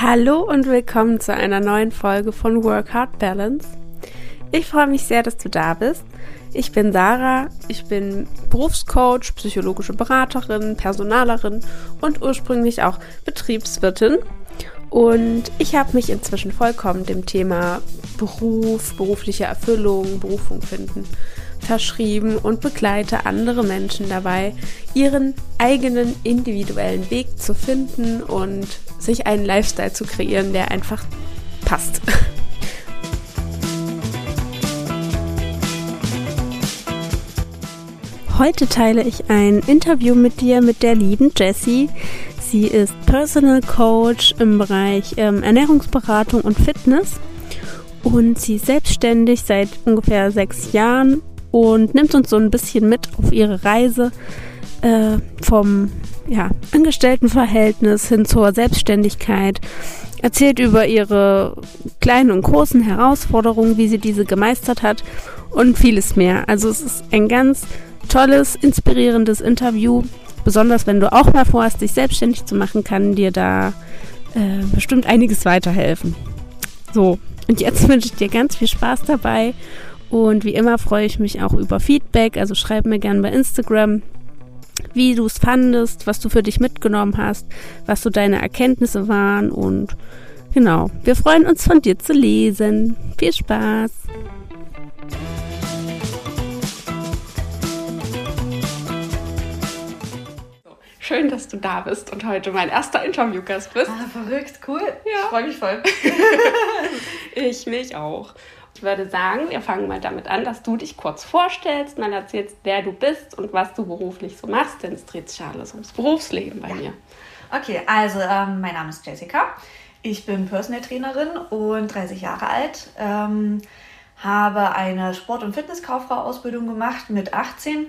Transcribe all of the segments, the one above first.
Hallo und willkommen zu einer neuen Folge von Work Hard Balance. Ich freue mich sehr, dass du da bist. Ich bin Sarah, ich bin Berufscoach, psychologische Beraterin, Personalerin und ursprünglich auch Betriebswirtin. Und ich habe mich inzwischen vollkommen dem Thema Beruf, berufliche Erfüllung, Berufung finden verschrieben und begleite andere Menschen dabei, ihren eigenen individuellen Weg zu finden und sich einen Lifestyle zu kreieren, der einfach passt. Heute teile ich ein Interview mit dir mit der lieben Jessie. Sie ist Personal Coach im Bereich ähm, Ernährungsberatung und Fitness und sie ist selbstständig seit ungefähr sechs Jahren und nimmt uns so ein bisschen mit auf ihre Reise äh, vom ja, Angestelltenverhältnis hin zur Selbstständigkeit, erzählt über ihre kleinen und großen Herausforderungen, wie sie diese gemeistert hat und vieles mehr. Also es ist ein ganz tolles, inspirierendes Interview. Besonders wenn du auch mal vorhast, dich selbstständig zu machen, kann dir da äh, bestimmt einiges weiterhelfen. So, und jetzt wünsche ich dir ganz viel Spaß dabei. Und wie immer freue ich mich auch über Feedback. Also schreib mir gerne bei Instagram wie du es fandest, was du für dich mitgenommen hast, was so deine Erkenntnisse waren und genau, wir freuen uns von dir zu lesen. Viel Spaß! Schön, dass du da bist und heute mein erster Interviewgast bist. Ah, verrückt, cool. Ja. Ich freue mich voll. ich mich auch. Ich würde sagen, wir fangen mal damit an, dass du dich kurz vorstellst, mal erzählst, wer du bist und was du beruflich so machst, denn es dreht sich alles ums Berufsleben bei ja. mir. Okay, also ähm, mein Name ist Jessica. Ich bin Personal Trainerin und 30 Jahre alt. Ähm, habe eine Sport- und Fitnesskauffrau-Ausbildung gemacht mit 18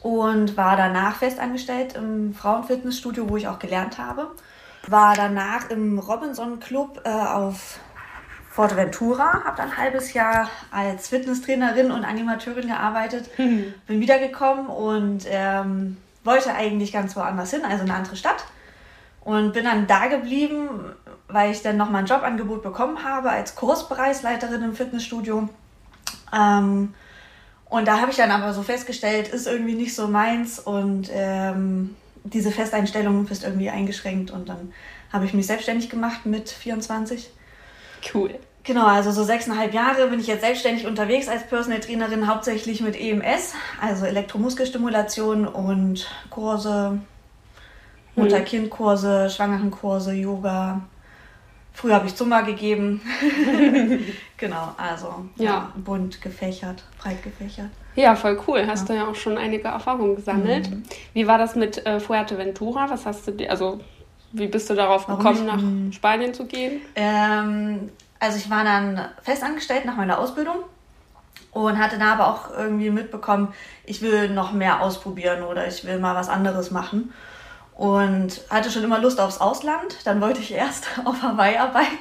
und war danach festangestellt im Frauenfitnessstudio, wo ich auch gelernt habe. War danach im Robinson Club äh, auf Forteventura, habe dann ein halbes Jahr als Fitnesstrainerin und Animateurin gearbeitet, mhm. bin wiedergekommen und ähm, wollte eigentlich ganz woanders hin, also eine andere Stadt. Und bin dann da geblieben, weil ich dann nochmal ein Jobangebot bekommen habe als Kursbereichsleiterin im Fitnessstudio. Ähm, und da habe ich dann aber so festgestellt, ist irgendwie nicht so meins und ähm, diese Festeinstellung ist irgendwie eingeschränkt und dann habe ich mich selbstständig gemacht mit 24. Cool. Genau, also so sechseinhalb Jahre bin ich jetzt selbstständig unterwegs als Personal Trainerin, hauptsächlich mit EMS, also Elektromuskelstimulation und Kurse, Mutter-Kind-Kurse, Schwangerenkurse, Yoga. Früher habe ich Zumba gegeben. genau, also ja. ja. bunt gefächert, breit gefächert. Ja, voll cool. Hast ja. du ja auch schon einige Erfahrungen gesammelt. Mhm. Wie war das mit äh, Fuerteventura? Was hast du also wie bist du darauf Warum gekommen, ich, nach mhm. Spanien zu gehen? Ähm, also ich war dann festangestellt nach meiner Ausbildung und hatte da aber auch irgendwie mitbekommen, ich will noch mehr ausprobieren oder ich will mal was anderes machen und hatte schon immer Lust aufs Ausland. Dann wollte ich erst auf Hawaii arbeiten,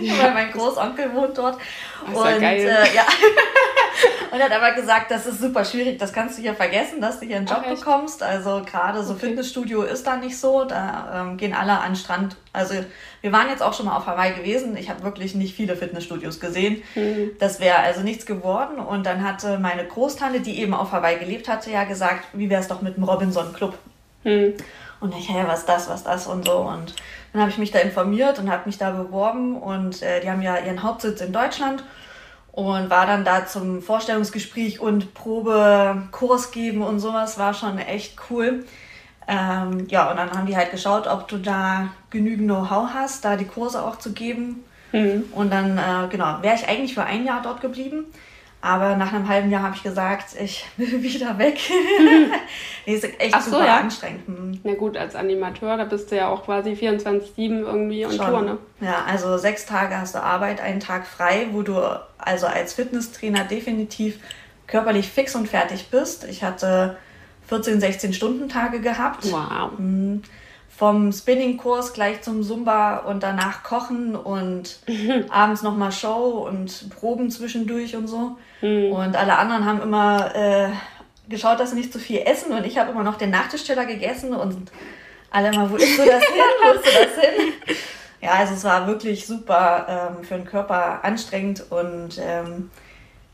ja. weil mein Großonkel wohnt dort. Das ist und ja, geil. Äh, ja. und hat aber gesagt, das ist super schwierig, das kannst du hier vergessen, dass du hier einen Job Ach, bekommst. Also gerade so okay. Fitnessstudio ist da nicht so. Da ähm, gehen alle an den Strand. Also wir waren jetzt auch schon mal auf Hawaii gewesen. Ich habe wirklich nicht viele Fitnessstudios gesehen. Mhm. Das wäre also nichts geworden. Und dann hatte meine Großtante, die eben auf Hawaii gelebt hatte, ja gesagt, wie wäre es doch mit dem Robinson Club? Mhm. Und ich, hey, was das, was das und so. Und dann habe ich mich da informiert und habe mich da beworben. Und äh, die haben ja ihren Hauptsitz in Deutschland und war dann da zum Vorstellungsgespräch und Probekurs geben und sowas. War schon echt cool. Ähm, ja, und dann haben die halt geschaut, ob du da genügend Know-how hast, da die Kurse auch zu geben. Mhm. Und dann, äh, genau, wäre ich eigentlich für ein Jahr dort geblieben. Aber nach einem halben Jahr habe ich gesagt, ich will wieder weg. nee, ist echt Ach so, super ja. anstrengend. Hm. Na gut, als Animateur, da bist du ja auch quasi 24-7 irgendwie on Tour, ne? Ja, also sechs Tage hast du Arbeit, einen Tag frei, wo du also als Fitnesstrainer definitiv körperlich fix und fertig bist. Ich hatte 14, 16 Stunden Tage gehabt. Wow. Hm vom Spinning-Kurs gleich zum Zumba und danach kochen und mhm. abends nochmal Show und Proben zwischendurch und so. Mhm. Und alle anderen haben immer äh, geschaut, dass sie nicht zu viel essen und ich habe immer noch den Nachtischteller gegessen und alle immer, wo isst du das hin? Wo isst du das hin? Ja, Ja, also es war wirklich super ähm, für den Körper anstrengend und ähm,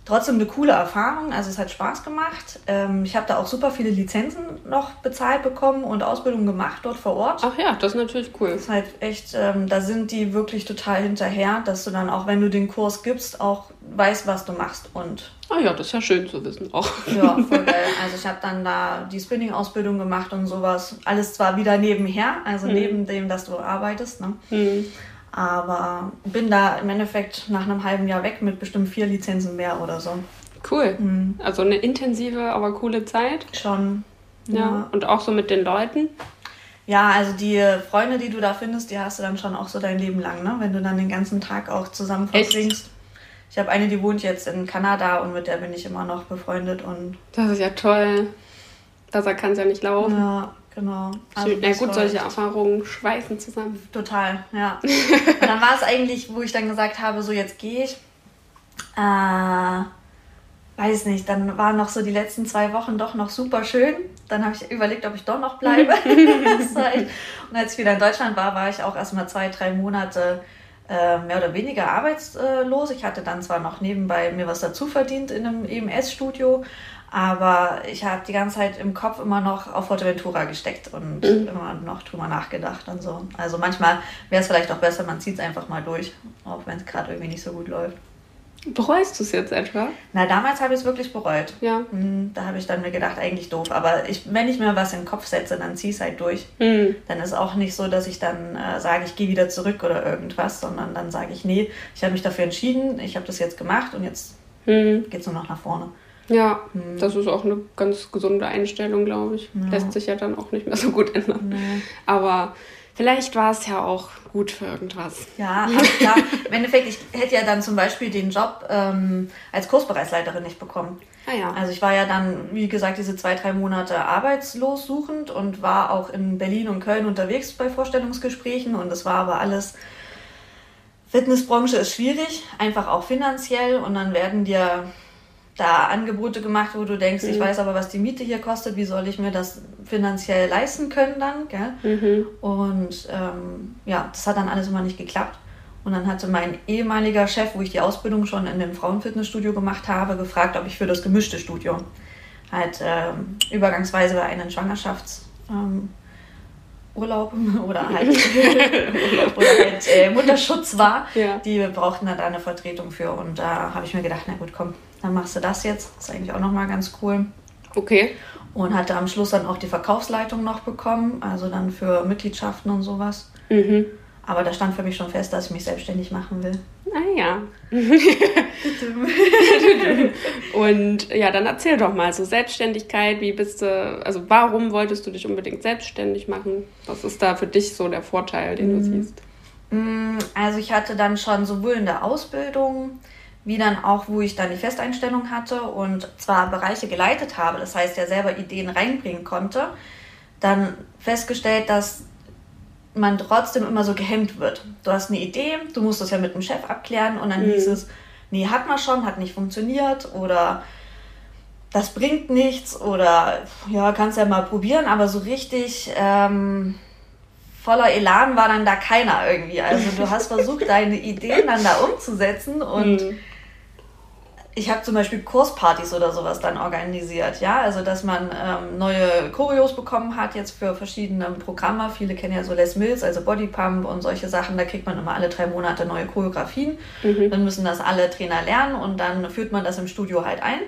trotzdem eine coole Erfahrung. Also es hat Spaß gemacht. Ähm, ich habe da auch super viele Lizenzen noch bezahlt bekommen und Ausbildung gemacht dort vor Ort. Ach ja, das ist natürlich cool. Das ist halt echt, ähm, da sind die wirklich total hinterher, dass du dann auch, wenn du den Kurs gibst, auch weißt, was du machst und Ah ja, das ist ja schön zu wissen auch. Ja, voll geil. Also ich habe dann da die Spinning-Ausbildung gemacht und sowas. Alles zwar wieder nebenher, also mhm. neben dem, dass du arbeitest. Ne? Mhm. Aber bin da im Endeffekt nach einem halben Jahr weg mit bestimmt vier Lizenzen mehr oder so. Cool. Mhm. Also eine intensive, aber coole Zeit. Schon. Ja. ja. Und auch so mit den Leuten. Ja, also die Freunde, die du da findest, die hast du dann schon auch so dein Leben lang, ne? Wenn du dann den ganzen Tag auch zusammen verbringst. Ich habe eine, die wohnt jetzt in Kanada und mit der bin ich immer noch befreundet und. Das ist ja toll. Besser kann es ja nicht laufen. Ja, Genau. Also ja gut, solche Erfahrungen schweißen zusammen. Total, ja. Und dann war es eigentlich, wo ich dann gesagt habe, so jetzt gehe ich. Äh, weiß nicht, dann waren noch so die letzten zwei Wochen doch noch super schön. Dann habe ich überlegt, ob ich doch noch bleibe. und als ich wieder in Deutschland war, war ich auch erstmal zwei, drei Monate äh, mehr oder weniger arbeitslos. Ich hatte dann zwar noch nebenbei mir was dazu verdient in einem EMS-Studio, aber ich habe die ganze Zeit im Kopf immer noch auf Forteventura gesteckt und mhm. immer noch drüber nachgedacht und so. Also manchmal wäre es vielleicht auch besser, man zieht es einfach mal durch, auch wenn es gerade irgendwie nicht so gut läuft. Bereust du es jetzt etwa? Na, damals habe ich es wirklich bereut. Ja. Mhm, da habe ich dann mir gedacht, eigentlich doof. Aber ich, wenn ich mir was in den Kopf setze, dann ziehe ich es halt durch. Mhm. Dann ist auch nicht so, dass ich dann äh, sage, ich gehe wieder zurück oder irgendwas, sondern dann sage ich, nee, ich habe mich dafür entschieden, ich habe das jetzt gemacht und jetzt mhm. geht es nur noch nach vorne. Ja, hm. das ist auch eine ganz gesunde Einstellung, glaube ich. Ja. Lässt sich ja dann auch nicht mehr so gut ändern. Nee. Aber vielleicht war es ja auch gut für irgendwas. Ja, also klar. Im Endeffekt, ich hätte ja dann zum Beispiel den Job ähm, als Kursbereichsleiterin nicht bekommen. Ah, ja. Also ich war ja dann, wie gesagt, diese zwei, drei Monate arbeitslos suchend und war auch in Berlin und Köln unterwegs bei Vorstellungsgesprächen und das war aber alles Fitnessbranche ist schwierig, einfach auch finanziell und dann werden dir da Angebote gemacht, wo du denkst, mhm. ich weiß aber, was die Miete hier kostet, wie soll ich mir das finanziell leisten können dann, gell? Mhm. Und ähm, ja, das hat dann alles immer nicht geklappt. Und dann hatte mein ehemaliger Chef, wo ich die Ausbildung schon in dem Frauenfitnessstudio gemacht habe, gefragt, ob ich für das gemischte Studio halt ähm, übergangsweise einen Schwangerschafts... Ähm, oder halt, oder halt äh, Mutterschutz war. Ja. Die brauchten da eine Vertretung für. Und da habe ich mir gedacht, na gut, komm, dann machst du das jetzt. Das ist eigentlich auch nochmal ganz cool. Okay. Und hatte am Schluss dann auch die Verkaufsleitung noch bekommen, also dann für Mitgliedschaften und sowas. Mhm. Aber da stand für mich schon fest, dass ich mich selbstständig machen will. Ah ja. und ja, dann erzähl doch mal so Selbstständigkeit, wie bist du, also warum wolltest du dich unbedingt selbstständig machen? Was ist da für dich so der Vorteil, den du mhm. siehst? Mm, also ich hatte dann schon sowohl in der Ausbildung wie dann auch, wo ich dann die Festeinstellung hatte und zwar Bereiche geleitet habe, das heißt ja selber Ideen reinbringen konnte, dann festgestellt, dass man trotzdem immer so gehemmt wird. Du hast eine Idee, du musst das ja mit dem Chef abklären und dann mhm. hieß es, nee, hat man schon, hat nicht funktioniert oder das bringt nichts oder ja, kannst ja mal probieren, aber so richtig ähm, voller Elan war dann da keiner irgendwie. Also du hast versucht, deine Ideen dann da umzusetzen und mhm ich habe zum Beispiel Kurspartys oder sowas dann organisiert, ja, also dass man ähm, neue Choreos bekommen hat jetzt für verschiedene Programme. Viele kennen ja so Les Mills, also Bodypump und solche Sachen. Da kriegt man immer alle drei Monate neue Choreografien. Mhm. Dann müssen das alle Trainer lernen und dann führt man das im Studio halt ein.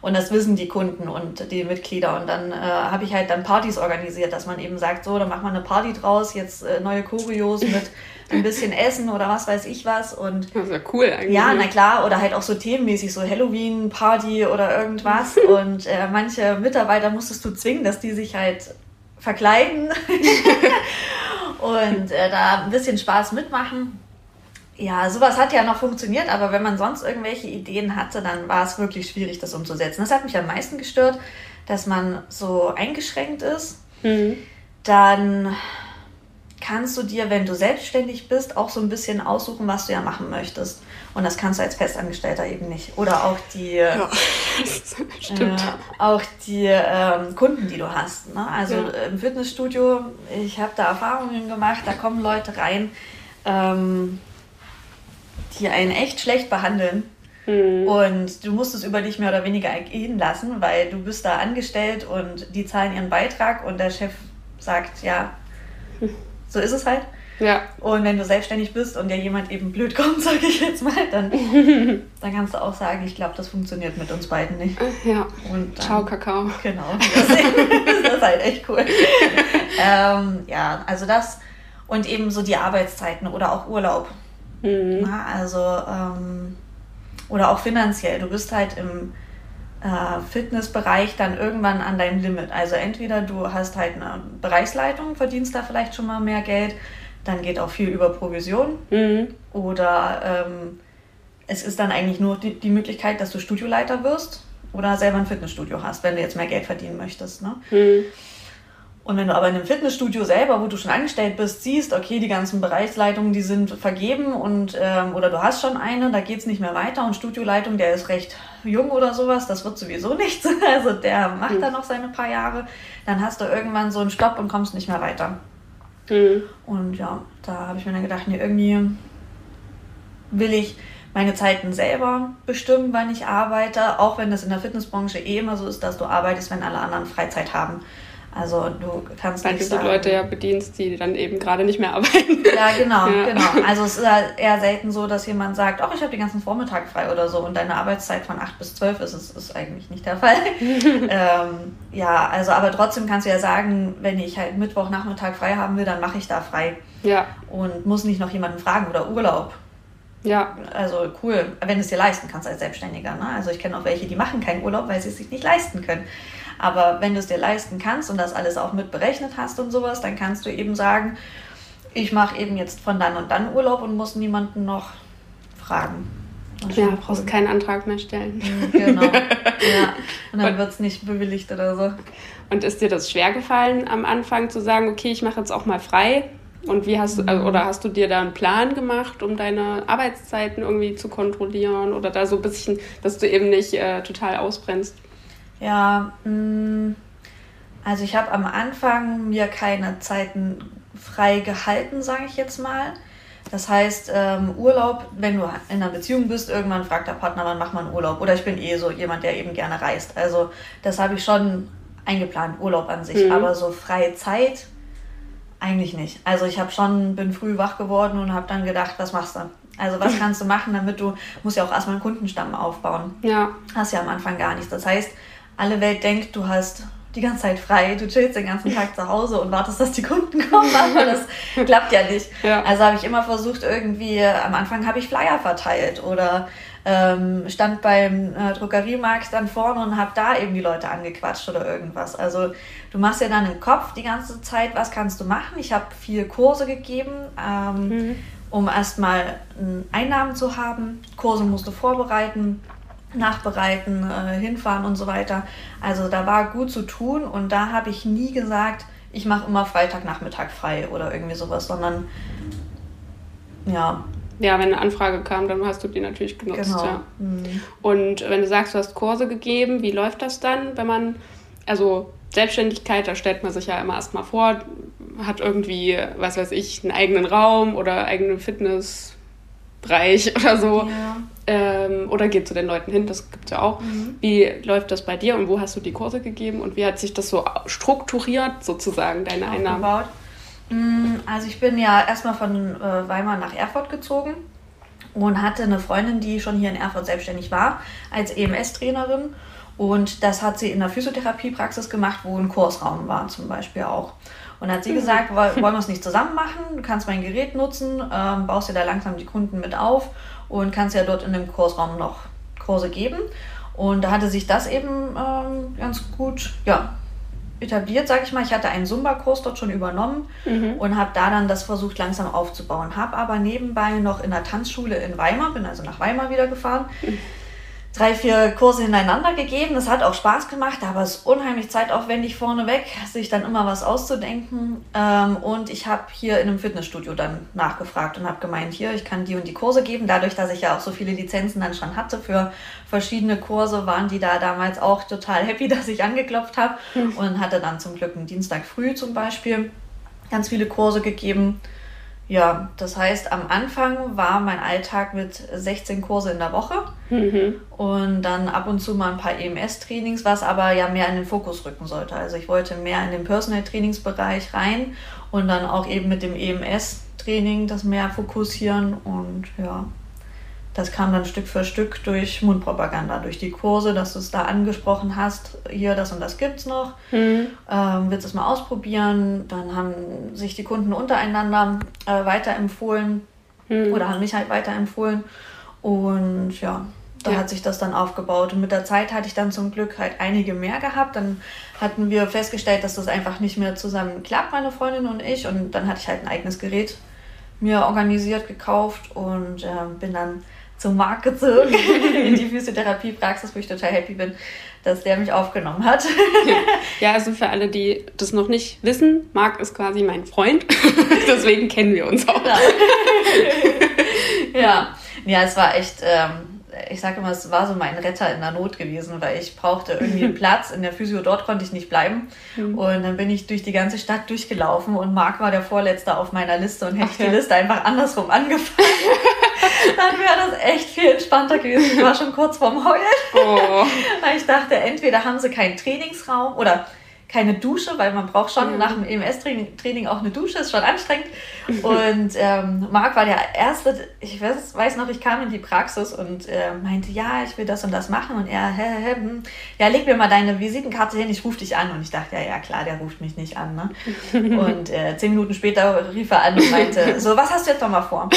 Und das wissen die Kunden und die Mitglieder. Und dann äh, habe ich halt dann Partys organisiert, dass man eben sagt, so, dann macht man eine Party draus, jetzt äh, neue Choreos mit ein bisschen essen oder was weiß ich was. Und das ist ja cool eigentlich. Ja, na klar, oder halt auch so themenmäßig, so Halloween-Party oder irgendwas. und äh, manche Mitarbeiter musstest du zwingen, dass die sich halt verkleiden und äh, da ein bisschen Spaß mitmachen. Ja, sowas hat ja noch funktioniert, aber wenn man sonst irgendwelche Ideen hatte, dann war es wirklich schwierig, das umzusetzen. Das hat mich am meisten gestört, dass man so eingeschränkt ist. Mhm. Dann kannst du dir, wenn du selbstständig bist, auch so ein bisschen aussuchen, was du ja machen möchtest. Und das kannst du als Festangestellter eben nicht. Oder auch die, ja, äh, auch die ähm, Kunden, die du hast. Ne? Also ja. im Fitnessstudio, ich habe da Erfahrungen gemacht, da kommen Leute rein, ähm, die einen echt schlecht behandeln. Mhm. Und du musst es über dich mehr oder weniger gehen lassen, weil du bist da angestellt und die zahlen ihren Beitrag und der Chef sagt, ja, so ist es halt. Ja. Und wenn du selbstständig bist und dir jemand eben blöd kommt, sage ich jetzt mal, dann, dann kannst du auch sagen, ich glaube, das funktioniert mit uns beiden nicht. Ja. Und dann, Ciao, Kakao. Genau. Das, das ist halt echt cool. ähm, ja, also das und eben so die Arbeitszeiten oder auch Urlaub. Mhm. Na, also, ähm, oder auch finanziell. Du bist halt im äh, Fitnessbereich dann irgendwann an deinem Limit. Also entweder du hast halt eine Bereichsleitung, verdienst da vielleicht schon mal mehr Geld, dann geht auch viel über Provision. Mhm. Oder ähm, es ist dann eigentlich nur die, die, Möglichkeit, dass du Studioleiter wirst oder selber ein Fitnessstudio hast, wenn du jetzt mehr Geld verdienen möchtest. Ne? Mhm. Und wenn du aber in einem Fitnessstudio selber, wo du schon angestellt bist, siehst, okay, die ganzen Bereichsleitungen, die sind vergeben und ähm, oder du hast schon eine, da geht es nicht mehr weiter und Studioleitung, der ist recht jung oder sowas, das wird sowieso nichts. Also der macht mhm. da noch seine paar Jahre, dann hast du irgendwann so einen Stopp und kommst nicht mehr weiter. Mhm. Und ja, da habe ich mir dann gedacht, nee, irgendwie will ich meine Zeiten selber bestimmen, wann ich arbeite, auch wenn das in der Fitnessbranche eh immer so ist, dass du arbeitest, wenn alle anderen Freizeit haben. Also du kannst Weil nicht du die Leute ja bedienst, die dann eben gerade nicht mehr arbeiten. Ja, genau, ja. genau. Also es ist halt eher selten so, dass jemand sagt, ach, ich habe den ganzen Vormittag frei oder so und deine Arbeitszeit von 8 bis 12 ist, ist, ist eigentlich nicht der Fall. ähm, ja, also aber trotzdem kannst du ja sagen, wenn ich halt Mittwochnachmittag frei haben will, dann mache ich da frei. Ja. Und muss nicht noch jemanden fragen oder Urlaub. Ja. Also cool, wenn du es dir leisten kannst als Selbstständiger. Ne? Also ich kenne auch welche, die machen keinen Urlaub, weil sie es sich nicht leisten können. Aber wenn du es dir leisten kannst und das alles auch mit berechnet hast und sowas, dann kannst du eben sagen, ich mache eben jetzt von dann und dann Urlaub und muss niemanden noch fragen. Ja, brauchst cool. keinen Antrag mehr stellen. Mhm, genau. ja. Und dann wird es nicht bewilligt oder so. Und ist dir das schwer gefallen, am Anfang zu sagen, okay, ich mache jetzt auch mal frei? Und wie hast du, also, oder hast du dir da einen Plan gemacht, um deine Arbeitszeiten irgendwie zu kontrollieren oder da so ein bisschen, dass du eben nicht äh, total ausbrennst? Ja, mh, mm, also ich habe am Anfang mir keine Zeiten frei gehalten, sage ich jetzt mal. Das heißt, ähm, Urlaub, wenn du in einer Beziehung bist, irgendwann fragt der Partner, wann macht man Urlaub? Oder ich bin eh so jemand, der eben gerne reist. Also das habe ich schon eingeplant, Urlaub an sich. Mhm. Aber so freie Zeit eigentlich nicht. Also ich habe schon, bin früh wach geworden und habe dann gedacht, was machst du? Also was kannst du machen, damit du, musst ja auch erstmal einen Kundenstamm aufbauen. Ja. Hast ja am Anfang gar nichts. Das heißt, alle Welt denkt, du hast die ganze Zeit frei, du chillst den ganzen Tag zu Hause und wartest, dass die Kunden kommen, aber das klappt ja nicht. Ja. Also habe ich immer versucht, irgendwie, am Anfang habe ich Flyer verteilt oder ähm, stand beim äh, Druckeriemarkt dann vorne und habe da eben die Leute angequatscht oder irgendwas. Also du machst ja dann im Kopf die ganze Zeit, was kannst du machen. Ich habe vier Kurse gegeben, ähm, mhm. um erstmal Einnahmen zu haben. Kurse musst du vorbereiten nachbereiten, äh, hinfahren und so weiter. Also da war gut zu tun und da habe ich nie gesagt, ich mache immer Freitagnachmittag frei oder irgendwie sowas, sondern ja. Ja, wenn eine Anfrage kam, dann hast du die natürlich genutzt. Genau. Ja. Mhm. Und wenn du sagst, du hast Kurse gegeben, wie läuft das dann, wenn man, also Selbstständigkeit, da stellt man sich ja immer erstmal vor, hat irgendwie, was weiß ich, einen eigenen Raum oder eigene Fitness, Bereich oder so. Ja. Ähm, oder geht zu den Leuten hin, das gibt es ja auch. Mhm. Wie läuft das bei dir und wo hast du die Kurse gegeben und wie hat sich das so strukturiert, sozusagen, deine Einnahmen? Aufgebaut. Mm, also ich bin ja erstmal von äh, Weimar nach Erfurt gezogen und hatte eine Freundin, die schon hier in Erfurt selbstständig war, als EMS-Trainerin. Und das hat sie in der Physiotherapiepraxis gemacht, wo ein Kursraum war zum Beispiel auch. Und hat sie mhm. gesagt, wollen wir es nicht zusammen machen? Du kannst mein Gerät nutzen, ähm, baust dir da langsam die Kunden mit auf und kannst ja dort in dem Kursraum noch Kurse geben. Und da hatte sich das eben ähm, ganz gut ja, etabliert, sage ich mal. Ich hatte einen Zumba-Kurs dort schon übernommen mhm. und habe da dann das versucht langsam aufzubauen. Habe aber nebenbei noch in der Tanzschule in Weimar, bin also nach Weimar wieder gefahren. Mhm drei, vier Kurse hintereinander gegeben. Das hat auch Spaß gemacht, aber es ist unheimlich zeitaufwendig vorneweg, sich dann immer was auszudenken. Ähm, und ich habe hier in einem Fitnessstudio dann nachgefragt und habe gemeint, hier, ich kann die und die Kurse geben. Dadurch, dass ich ja auch so viele Lizenzen dann schon hatte für verschiedene Kurse, waren die da damals auch total happy, dass ich angeklopft habe. Und hatte dann zum Glück einen Dienstag früh zum Beispiel ganz viele Kurse gegeben. Ja, das heißt, am Anfang war mein Alltag mit 16 Kurse in der Woche mhm. und dann ab und zu mal ein paar EMS-Trainings, was aber ja mehr in den Fokus rücken sollte. Also ich wollte mehr in den Personal-Trainingsbereich rein und dann auch eben mit dem EMS-Training das mehr fokussieren und ja, das kam dann Stück für Stück durch Mundpropaganda, durch die Kurse, dass du es da angesprochen hast, hier, das und das gibt's noch. Mhm. Ähm, willst du es mal ausprobieren? Dann haben sich die Kunden untereinander äh, weiterempfohlen mhm. oder haben mich halt weiterempfohlen. Und ja, da ja. hat sich das dann aufgebaut. Und mit der Zeit hatte ich dann zum Glück halt einige mehr gehabt. Dann hatten wir festgestellt, dass das einfach nicht mehr zusammen klappt, meine Freundin und ich. Und dann hatte ich halt ein eigenes Gerät mir organisiert, gekauft und äh, bin dann zum Markt gezogen in die Physiotherapiepraxis, wo ich total happy bin, dass der mich aufgenommen hat. ja, also für alle, die das noch nicht wissen, Marc ist quasi mein Freund. Deswegen kennen wir uns auch. ja. ja, es war echt. Ähm, ich sage immer, es war so mein Retter in der Not gewesen, weil ich brauchte irgendwie einen Platz. In der Physio dort konnte ich nicht bleiben. Mhm. Und dann bin ich durch die ganze Stadt durchgelaufen und Marc war der Vorletzte auf meiner Liste und hätte ich die Liste einfach andersrum angefangen, dann wäre das echt viel entspannter gewesen. Ich war schon kurz vorm Heulen. Oh. weil ich dachte, entweder haben sie keinen Trainingsraum oder keine Dusche, weil man braucht schon mhm. nach dem EMS-Training auch eine Dusche, ist schon anstrengend. Und ähm, Marc war der Erste, ich weiß, weiß, noch, ich kam in die Praxis und äh, meinte, ja, ich will das und das machen. Und er, hä, hä, hm, ja, leg mir mal deine Visitenkarte hin, ich rufe dich an. Und ich dachte, ja, ja, klar, der ruft mich nicht an. Ne? Und äh, zehn Minuten später rief er an und meinte, so, was hast du jetzt noch mal vor?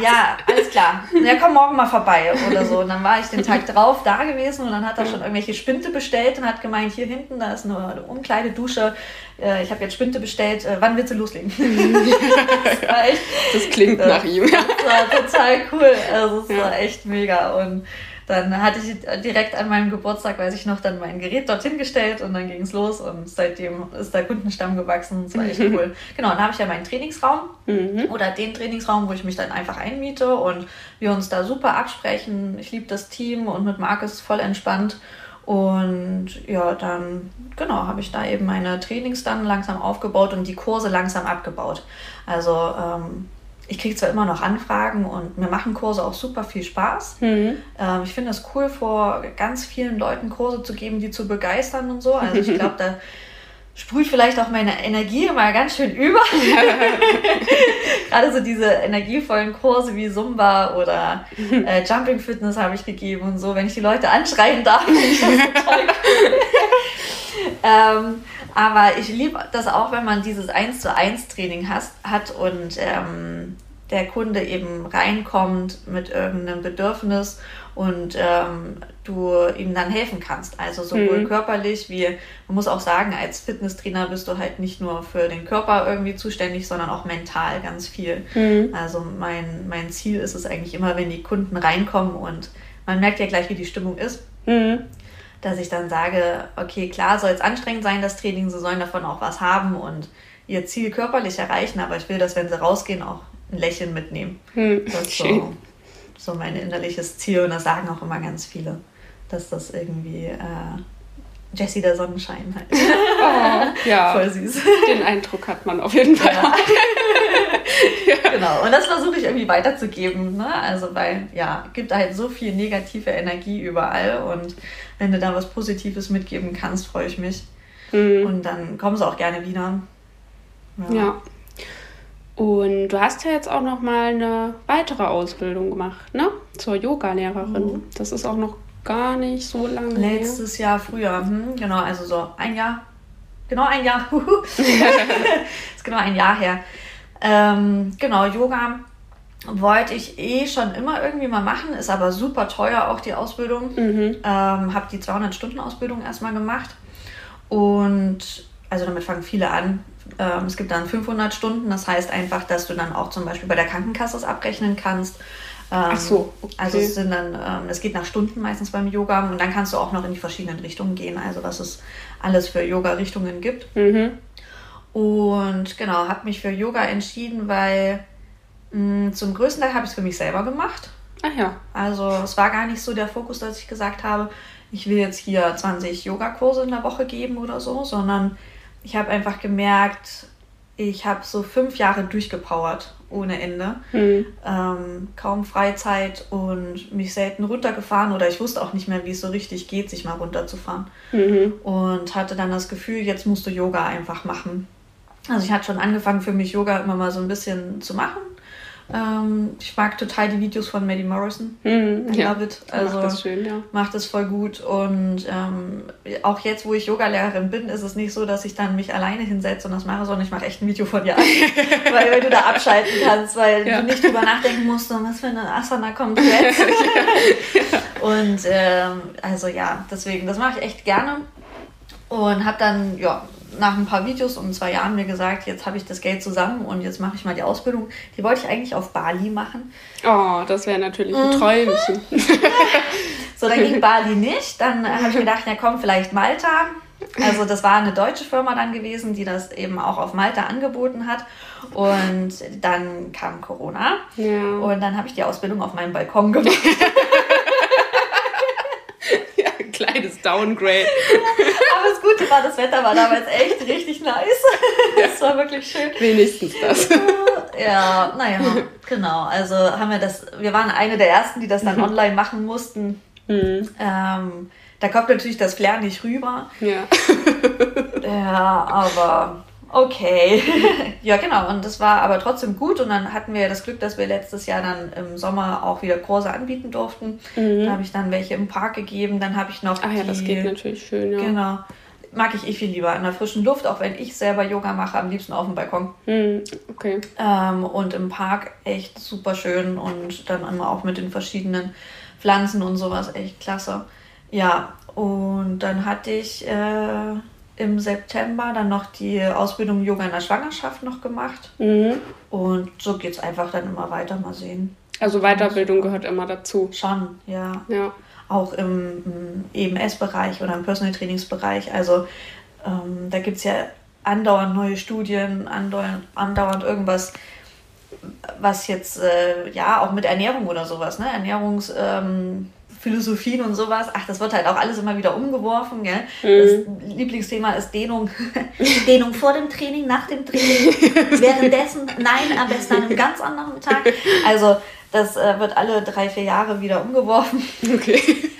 Ja, alles klar. Ja, komm morgen mal vorbei oder so. Und dann war ich den Tag drauf da gewesen und dann hat er schon irgendwelche Spinte bestellt und hat gemeint, hier hinten, da ist eine Umkleidedusche. Äh, ich habe jetzt Spinte bestellt. Äh, wann willst du loslegen? das, echt, das klingt nach ihm. Das war total cool. Also es war echt mega. Und dann hatte ich direkt an meinem Geburtstag, weiß ich noch, dann mein Gerät dorthin gestellt und dann ging es los und seitdem ist der Kundenstamm gewachsen. Das war echt cool. Genau, dann habe ich ja meinen Trainingsraum mhm. oder den Trainingsraum, wo ich mich dann einfach einmiete und wir uns da super absprechen. Ich liebe das Team und mit Marc ist es voll entspannt. Und ja, dann, genau, habe ich da eben meine Trainings dann langsam aufgebaut und die Kurse langsam abgebaut. Also ähm, ich kriege zwar immer noch Anfragen und mir machen Kurse auch super viel Spaß. Mhm. Ähm, ich finde es cool, vor ganz vielen Leuten Kurse zu geben, die zu begeistern und so. Also ich glaube, da sprüht vielleicht auch meine Energie immer ganz schön über. Gerade so diese energievollen Kurse wie Zumba oder äh, Jumping Fitness habe ich gegeben und so. Wenn ich die Leute anschreien darf, finde ich das total cool. ähm, aber ich liebe das auch, wenn man dieses 1 zu 1 Training has, hat und ähm, der Kunde eben reinkommt mit irgendeinem Bedürfnis und ähm, du ihm dann helfen kannst. Also sowohl mhm. körperlich wie, man muss auch sagen, als Fitnesstrainer bist du halt nicht nur für den Körper irgendwie zuständig, sondern auch mental ganz viel. Mhm. Also mein, mein Ziel ist es eigentlich immer, wenn die Kunden reinkommen und man merkt ja gleich, wie die Stimmung ist. Mhm dass ich dann sage, okay, klar soll es anstrengend sein, das Training, sie sollen davon auch was haben und ihr Ziel körperlich erreichen, aber ich will, dass wenn sie rausgehen, auch ein Lächeln mitnehmen. Hm, das ist so, so mein innerliches Ziel und das sagen auch immer ganz viele, dass das irgendwie äh, Jessie der Sonnenschein halt. Oh, ja. Voll süß. Den Eindruck hat man auf jeden Fall. Ja. ja. Genau. Und das versuche ich irgendwie weiterzugeben. Ne? Also, weil, ja, gibt halt so viel negative Energie überall. Und wenn du da was Positives mitgeben kannst, freue ich mich. Mhm. Und dann kommen sie auch gerne wieder. Ja. ja. Und du hast ja jetzt auch noch mal eine weitere Ausbildung gemacht, ne? Zur Yoga-Lehrerin. Mhm. Das ist auch noch gar nicht so lange Letztes her. Jahr früher, hm, genau, also so ein Jahr. Genau ein Jahr. ist genau ein Jahr her. Ähm, genau, Yoga wollte ich eh schon immer irgendwie mal machen, ist aber super teuer auch die Ausbildung. Mhm. Ähm, habe die 200-Stunden-Ausbildung erstmal gemacht und also damit fangen viele an. Ähm, es gibt dann 500 Stunden, das heißt einfach, dass du dann auch zum Beispiel bei der Krankenkasse es abrechnen kannst. Ähm, Ach so. Okay. Also es sind dann, ähm, es geht nach Stunden meistens beim Yoga und dann kannst du auch noch in die verschiedenen Richtungen gehen, also was es alles für Yoga-Richtungen gibt. Mhm. Und genau, habe mich für Yoga entschieden, weil mh, mm, zum größten Teil habe ich es für mich selber gemacht. Ach ja. Also es war gar nicht so der Fokus, dass ich gesagt habe, ich will jetzt hier 20 Yogakurse in der Woche geben oder so, sondern ich habe einfach gemerkt, ich habe so fünf Jahre durchgepowert ohne Ende. Mhm. Ähm, kaum Freizeit und mich selten runtergefahren oder ich wusste auch nicht mehr, wie es so richtig geht, sich mal runterzufahren. Mhm. Und hatte dann das Gefühl, jetzt musst du Yoga einfach machen. Also ich hatte schon angefangen für mich Yoga immer mal so ein bisschen zu machen ähm, ich mag total die Videos von Maddie Morrison. Mm, I ja. love it. Also macht das schön, ja. Macht es voll gut. Und ähm, auch jetzt, wo ich Yogalehrerin bin, ist es nicht so, dass ich dann mich alleine hinsetze und das mache, sondern ich mache echt ein Video von dir an. weil, weil du da abschalten kannst, weil ja. du nicht drüber nachdenken musst, was für eine Asana kommt jetzt. und ähm, also ja, deswegen, das mache ich echt gerne. Und habe dann, ja, nach ein paar Videos um zwei Jahren mir gesagt, jetzt habe ich das Geld zusammen und jetzt mache ich mal die Ausbildung. Die wollte ich eigentlich auf Bali machen. Oh, das wäre natürlich ein mhm. Träumchen. so, dann ging Bali nicht. Dann habe ich gedacht, ja komm, vielleicht Malta. Also das war eine deutsche Firma dann gewesen, die das eben auch auf Malta angeboten hat. Und dann kam Corona. Ja. Und dann habe ich die Ausbildung auf meinem Balkon gemacht. Downgrade. aber das Gute war, das Wetter war damals echt richtig nice. Das war wirklich schön. Wenigstens das. Ja, naja, genau. Also haben wir das, wir waren eine der ersten, die das dann mhm. online machen mussten. Mhm. Ähm, da kommt natürlich das Flair nicht rüber. Ja. ja, aber Okay, ja genau. Und das war aber trotzdem gut. Und dann hatten wir das Glück, dass wir letztes Jahr dann im Sommer auch wieder Kurse anbieten durften. Mhm. Da habe ich dann welche im Park gegeben. Dann habe ich noch. Ach ja, die, das geht natürlich schön, ja. Genau. Mag ich eh viel lieber in der frischen Luft, auch wenn ich selber Yoga mache, am liebsten auf dem Balkon. Mhm, okay. Ähm, und im Park echt super schön und dann immer auch mit den verschiedenen Pflanzen und sowas echt klasse. Ja, und dann hatte ich. Äh, im September dann noch die Ausbildung Yoga in der Schwangerschaft noch gemacht. Mhm. Und so geht es einfach dann immer weiter, mal sehen. Also Weiterbildung gehört immer dazu. Schon, ja. ja. Auch im, im EMS-Bereich oder im Personal Trainingsbereich. Also ähm, da gibt es ja andauernd neue Studien, andauernd, andauernd irgendwas, was jetzt äh, ja auch mit Ernährung oder sowas, ne? Ernährungs. Ähm, Philosophien und sowas. Ach, das wird halt auch alles immer wieder umgeworfen. Gell? Mhm. Das Lieblingsthema ist Dehnung. Dehnung vor dem Training, nach dem Training, währenddessen, nein, am besten an einem ganz anderen Tag. Also das äh, wird alle drei, vier Jahre wieder umgeworfen. Okay.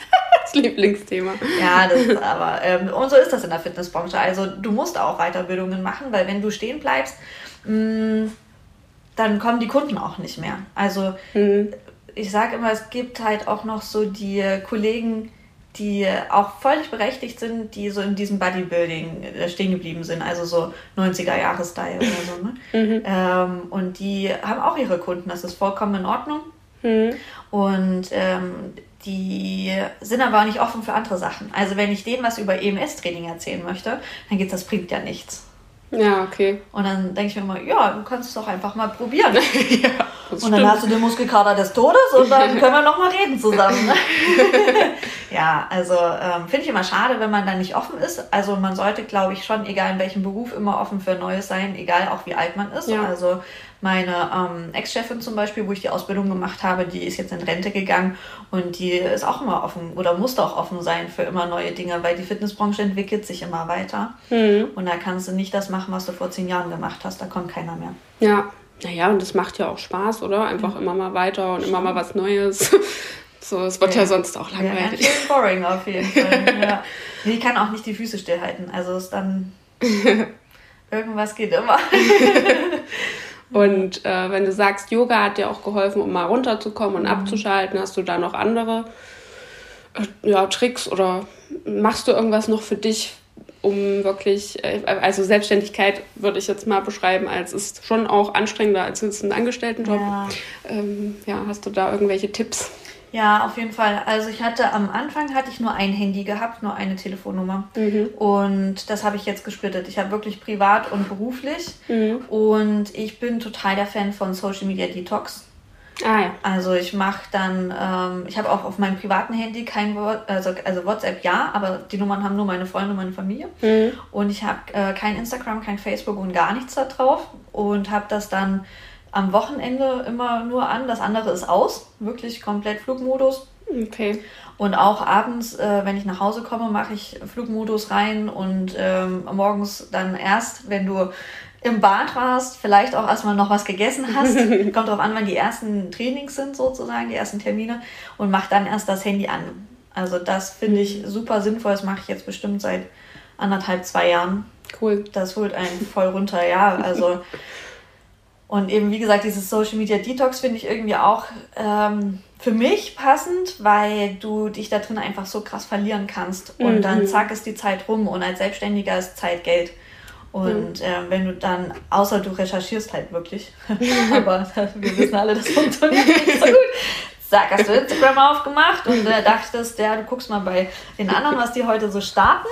Das Lieblingsthema. Ja, das ist aber, ähm, und so ist das in der Fitnessbranche. Also du musst auch Weiterbildungen machen, weil wenn du stehen bleibst, mh, mm, dann kommen die Kunden auch nicht mehr. Also mhm ich sage immer, es gibt halt auch noch so die Kollegen, die auch völlig berechtigt sind, die so in diesem Bodybuilding äh, stehen geblieben sind, also so 90er-Jahre-Style oder so. Ne? Mhm. Ähm, und die haben auch ihre Kunden, das ist vollkommen in Ordnung. Mhm. Und ähm, die sind aber auch nicht offen für andere Sachen. Also wenn ich denen was über EMS-Training erzählen möchte, dann geht das bringt ja nichts. Ja, okay. Und dann denke ich mir immer, ja, du kannst es doch einfach mal probieren. ja, und dann stimmt. hast du den Muskelkater des Todes und dann können wir nochmal reden zusammen. ja, also ähm, finde ich immer schade, wenn man da nicht offen ist. Also man sollte, glaube ich, schon, egal in welchem Beruf, immer offen für Neues sein, egal auch wie alt man ist. Ja. Also meine ähm, Ex-Chefin zum Beispiel, wo ich die Ausbildung gemacht habe, die ist jetzt in Rente gegangen und die ist auch immer offen oder musste auch offen sein für immer neue Dinge, weil die Fitnessbranche entwickelt sich immer weiter. Mhm. Und da kannst du nicht das machen, was du vor zehn Jahren gemacht hast. Da kommt keiner mehr. Ja, naja, und das macht ja auch Spaß, oder? Einfach mhm. immer mal weiter und immer mal was Neues. So, es wird ja, ja sonst auch langweilig. Ja, boring auf jeden Fall. ja. Ich kann auch nicht die Füße stillhalten. Also ist dann irgendwas geht immer. Und äh, wenn du sagst, Yoga hat dir auch geholfen, um mal runterzukommen und mhm. abzuschalten, hast du da noch andere äh, ja, Tricks oder machst du irgendwas noch für dich, um wirklich, äh, also Selbstständigkeit würde ich jetzt mal beschreiben, als ist schon auch anstrengender als ein Angestelltenjob. Ja. Ähm, ja, hast du da irgendwelche Tipps? Ja, auf jeden Fall. Also ich hatte am Anfang hatte ich nur ein Handy gehabt, nur eine Telefonnummer. Mhm. Und das habe ich jetzt gesplittet. Ich habe wirklich privat und beruflich. Mhm. Und ich bin total der Fan von Social Media Detox. Ah, ja. Also ich mache dann, ähm, ich habe auch auf meinem privaten Handy kein Wort, also, also WhatsApp ja, aber die Nummern haben nur meine Freunde und meine Familie. Mhm. Und ich habe äh, kein Instagram, kein Facebook und gar nichts da drauf. Und habe das dann am Wochenende immer nur an. Das andere ist aus, wirklich komplett Flugmodus. Okay. Und auch abends, äh, wenn ich nach Hause komme, mache ich Flugmodus rein und ähm, morgens dann erst, wenn du im Bad warst, vielleicht auch erstmal noch was gegessen hast. Kommt darauf an, wann die ersten Trainings sind, sozusagen, die ersten Termine. Und mach dann erst das Handy an. Also das finde ich mhm. super sinnvoll. Das mache ich jetzt bestimmt seit anderthalb, zwei Jahren. Cool. Das holt einen voll runter, ja. Also und eben, wie gesagt, dieses Social Media Detox finde ich irgendwie auch ähm, für mich passend, weil du dich da drin einfach so krass verlieren kannst. Und mhm. dann zack ist die Zeit rum und als Selbstständiger ist Zeit Geld. Und äh, wenn du dann, außer du recherchierst halt wirklich, aber wir wissen alle, das funktioniert nicht so gut, Sag, hast du Instagram aufgemacht und äh, dachtest, ja, du guckst mal bei den anderen, was die heute so starten.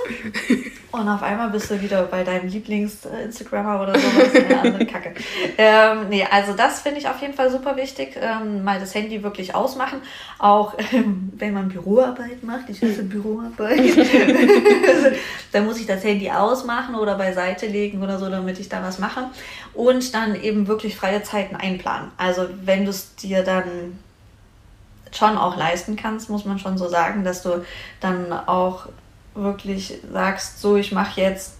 Und auf einmal bist du wieder bei deinem Lieblings-Instagrammer oder sowas. Eine andere Kacke. Ähm, nee, also das finde ich auf jeden Fall super wichtig. Ähm, mal das Handy wirklich ausmachen. Auch ähm, wenn man Büroarbeit macht. Ich hasse Büroarbeit. dann muss ich das Handy ausmachen oder beiseite legen oder so, damit ich da was mache. Und dann eben wirklich freie Zeiten einplanen. Also wenn du es dir dann schon auch leisten kannst, muss man schon so sagen, dass du dann auch wirklich sagst, so ich mache jetzt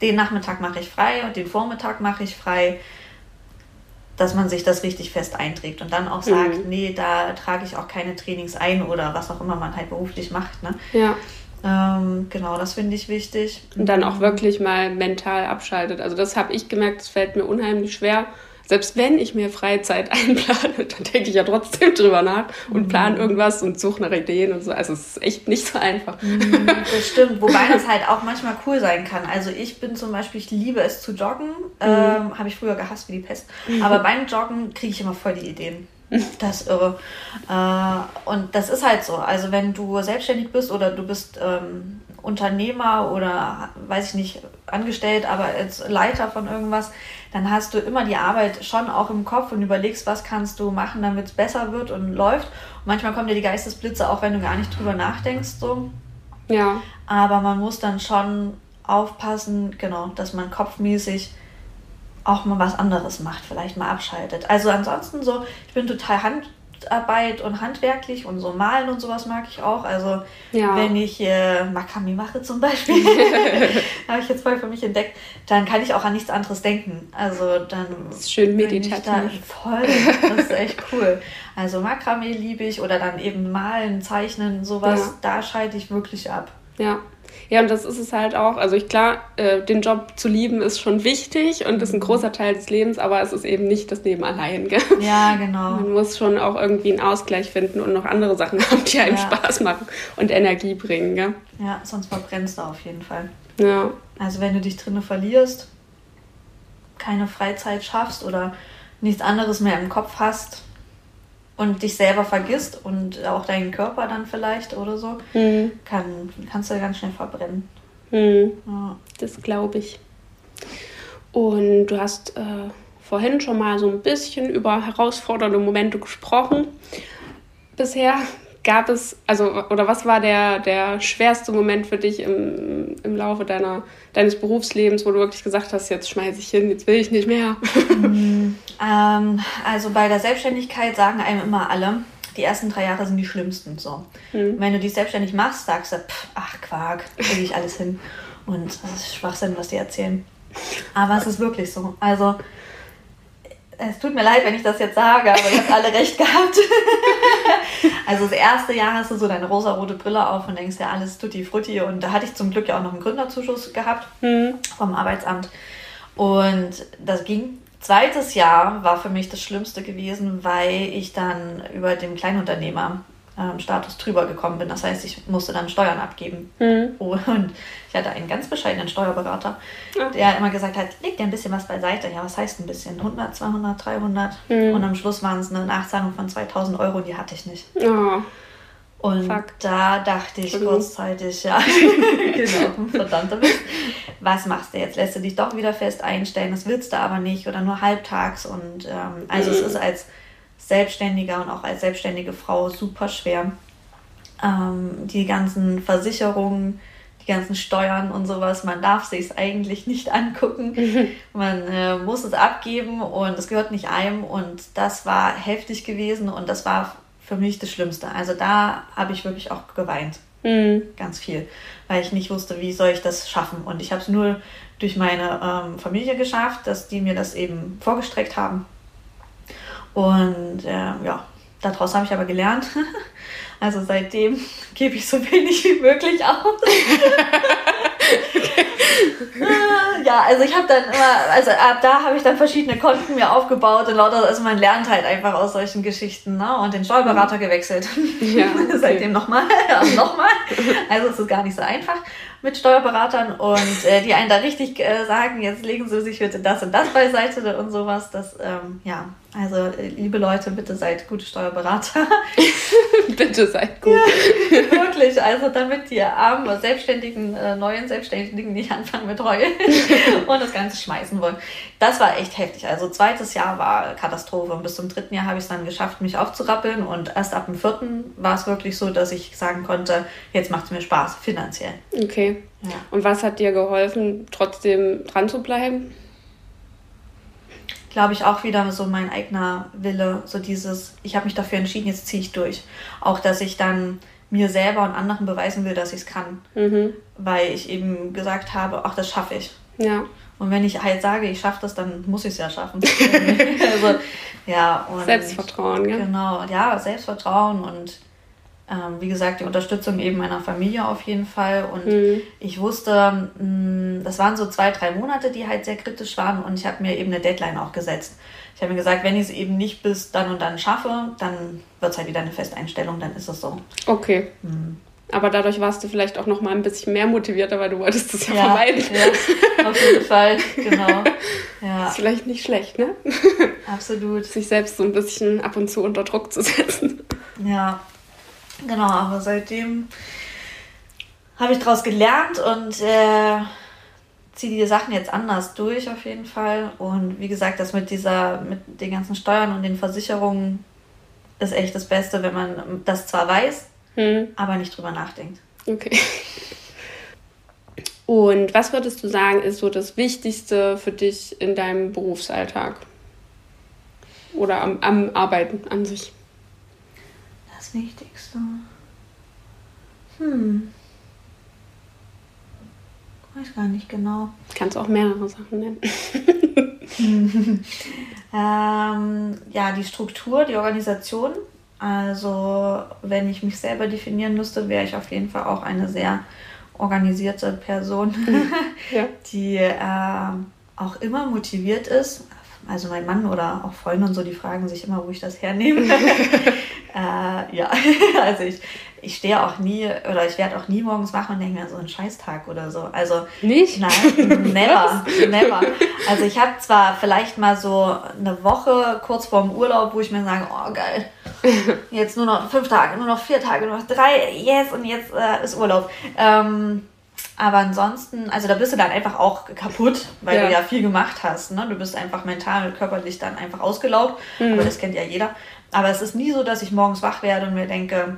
den Nachmittag mache ich frei und den Vormittag mache ich frei, dass man sich das richtig fest einträgt und dann auch sagt, mhm. nee, da trage ich auch keine Trainings ein oder was auch immer man halt beruflich macht. Ne? Ja. Ähm, genau, das finde ich wichtig. Und dann auch wirklich mal mental abschaltet. Also das habe ich gemerkt, das fällt mir unheimlich schwer selbst wenn ich mir Freizeit einplane, dann denke ich ja trotzdem drüber nach und mhm. plane irgendwas und suche nach Ideen und so. Also es ist echt nicht so einfach. Mhm, das stimmt, wobei das halt auch manchmal cool sein kann. Also ich bin zum Beispiel, ich liebe es zu joggen. Mhm. Ähm, Habe ich früher gehasst wie die Pest. Aber beim Joggen kriege ich immer voll die Ideen. Das ist irre. Äh, und das ist halt so. Also wenn du selbstständig bist oder du bist ähm, Unternehmer oder weiß ich nicht, angestellt, aber als Leiter von irgendwas, dann hast du immer die Arbeit schon auch im Kopf und überlegst, was kannst du machen, damit es besser wird und läuft. Und manchmal kommen dir die Geistesblitze auch, wenn du gar nicht drüber nachdenkst. So. Ja. Aber man muss dann schon aufpassen, genau, dass man kopfmäßig auch mal was anderes macht, vielleicht mal abschaltet. Also ansonsten so, ich bin total hand, Handarbeit und handwerklich und so malen und sowas mag ich auch. Also ja. wenn ich äh, Makami mache zum Beispiel, habe ich jetzt voll für mich entdeckt, dann kann ich auch an nichts anderes denken. Also dann das ist schön meditativ. Da voll, das ist echt cool. Also Makramee liebe ich oder dann eben malen, zeichnen, sowas, ja. da schalte ich wirklich ab. Ja. Ja, und das ist es halt auch. Also ich klar, äh, den Job zu lieben ist schon wichtig und ist ein mhm. großer Teil des Lebens, aber es ist eben nicht das Leben allein. Gell? Ja, genau. Man muss schon auch irgendwie einen Ausgleich finden und noch andere Sachen haben, die einem ja. Spaß machen und Energie bringen. Gell? Ja, sonst verbrennst du auf jeden Fall. Ja. Also wenn du dich drinnen verlierst, keine Freizeit schaffst oder nichts anderes mehr im Kopf hast, und dich selber vergisst und auch deinen Körper dann vielleicht oder so, mhm. kann, kannst du ganz schnell verbrennen. Mhm. Ja. Das glaube ich. Und du hast äh, vorhin schon mal so ein bisschen über herausfordernde Momente gesprochen. Bisher gab es, also, oder was war der, der schwerste Moment für dich im, im Laufe deiner, deines Berufslebens, wo du wirklich gesagt hast, jetzt schmeiße ich hin, jetzt will ich nicht mehr? Mhm. ähm, also bei der Selbstständigkeit sagen einem immer alle, die ersten drei Jahre sind die schlimmsten. So. Mhm. Wenn du dich selbstständig machst, sagst du, pff, ach Quark, kriege ich alles hin. Und das ist Schwachsinn, was die erzählen. Aber es ist wirklich so. Also es tut mir leid, wenn ich das jetzt sage, aber ihr habt alle recht gehabt. also das erste Jahr hast du so deine rosa-rote Brille auf und denkst ja alles tutti frutti. Und da hatte ich zum Glück ja auch noch einen Gründerzuschuss gehabt mhm. vom Arbeitsamt. Und das ging. Zweites Jahr war für mich das Schlimmste gewesen, weil ich dann über dem Kleinunternehmer ähm, Status drüber gekommen bin. Das heißt, ich musste dann Steuern abgeben. Mhm. Und ich hatte einen ganz bescheidenen Steuerberater, ja. der immer gesagt hat, leg dir ein bisschen was beiseite. Ja, was heißt ein bisschen? 100, 200, 300? Mhm. Und am Schluss waren es eine Nachzahlung von 2000 Euro, die hatte ich nicht. Ja. Und Fuck. da dachte ich kurzzeitig, ja, genau, verdammter Mist. Was machst du jetzt? Lässt du dich doch wieder fest einstellen? Das willst du aber nicht oder nur halbtags. Und ähm, also mhm. es ist als Selbstständiger und auch als selbstständige Frau super schwer. Ähm, die ganzen Versicherungen, die ganzen Steuern und sowas, man darf sich es eigentlich nicht angucken. Mhm. Man äh, muss es abgeben und es gehört nicht einem und das war heftig gewesen und das war für mich das Schlimmste. Also da habe ich wirklich auch geweint. Mhm. Ganz viel, weil ich nicht wusste, wie soll ich das schaffen. Und ich habe es nur durch meine ähm, Familie geschafft, dass die mir das eben vorgestreckt haben. Und äh, ja, daraus habe ich aber gelernt. Also seitdem gebe ich so wenig wie möglich aus. ja, also ich habe dann immer, also ab da habe ich dann verschiedene Konten mir aufgebaut und lauter, also man lernt halt einfach aus solchen Geschichten, ne? Und den Steuerberater gewechselt. Ja, okay. Seitdem nochmal, ja, nochmal. Also es ist gar nicht so einfach mit Steuerberatern und äh, die einen da richtig äh, sagen, jetzt legen Sie sich bitte das und das beiseite und sowas. Das, ähm, ja, also äh, liebe Leute, bitte seid gute Steuerberater. bitte seid gut. Ja, wirklich, also damit die armen Selbstständigen, äh, neuen Selbstständigen nicht anfangen mit Heulen und das Ganze schmeißen wollen. Das war echt heftig. Also zweites Jahr war Katastrophe und bis zum dritten Jahr habe ich es dann geschafft, mich aufzurappeln und erst ab dem vierten war es wirklich so, dass ich sagen konnte, jetzt macht es mir Spaß, finanziell. Okay. Ja. Und was hat dir geholfen, trotzdem dran zu bleiben? Glaube ich auch wieder so mein eigener Wille, so dieses, ich habe mich dafür entschieden, jetzt ziehe ich durch. Auch, dass ich dann mir selber und anderen beweisen will, dass ich es kann. Mhm. Weil ich eben gesagt habe, ach, das schaffe ich. Ja. Und wenn ich halt sage, ich schaffe das, dann muss ich es ja schaffen. also, ja, und Selbstvertrauen, ja. Genau, ja, Selbstvertrauen und ähm, wie gesagt, die Unterstützung eben meiner Familie auf jeden Fall. Und mhm. ich wusste, mh, mm, das waren so zwei, drei Monate, die halt sehr kritisch waren und ich habe mir eben eine Deadline auch gesetzt. Ich habe mir gesagt, wenn ich es eben nicht bis dann und dann schaffe, dann wird es halt wieder eine Festeinstellung, dann ist es so. Okay. Mhm. Aber dadurch warst du vielleicht auch noch mal ein bisschen mehr motivierter, weil du wolltest es ja, ja vermeiden. Ja, auf jeden Fall, genau. Ja. Ist vielleicht nicht schlecht, ne? Absolut. Sich selbst so ein bisschen ab und zu unter Druck zu setzen. Ja, genau. Aber seitdem habe ich daraus gelernt und äh, ziehe die Sachen jetzt anders durch auf jeden Fall. Und wie gesagt, das mit dieser, mit den ganzen Steuern und den Versicherungen ist echt das Beste, wenn man das zwar weiß, hm. aber nicht drüber nachdenkt. Okay. Und was würdest du sagen, ist so das Wichtigste für dich in deinem Berufsalltag? Oder am, am Arbeiten an sich? Das Wichtigste. Hm. Weiß gar nicht genau. Kannst auch mehrere Sachen nennen. ähm, ja, die Struktur, die Organisation also wenn ich mich selber definieren müsste, wäre ich auf jeden Fall auch eine sehr organisierte Person, ja. die äh, auch immer motiviert ist. Also mein Mann oder auch Freunde und so, die fragen sich immer, wo ich das hernehme. äh, ja, also ich, ich stehe auch nie oder ich werde auch nie morgens wach und denke mir so ein Scheißtag oder so. Also nicht? Nein, never, never. Also ich habe zwar vielleicht mal so eine Woche kurz vorm Urlaub, wo ich mir sage, oh geil, jetzt nur noch fünf Tage, nur noch vier Tage, nur noch drei, yes und jetzt äh, ist Urlaub. Ähm, aber ansonsten, also da bist du dann einfach auch kaputt, weil ja. du ja viel gemacht hast. Ne? Du bist einfach mental und körperlich dann einfach ausgelaugt. Mhm. Aber das kennt ja jeder. Aber es ist nie so, dass ich morgens wach werde und mir denke,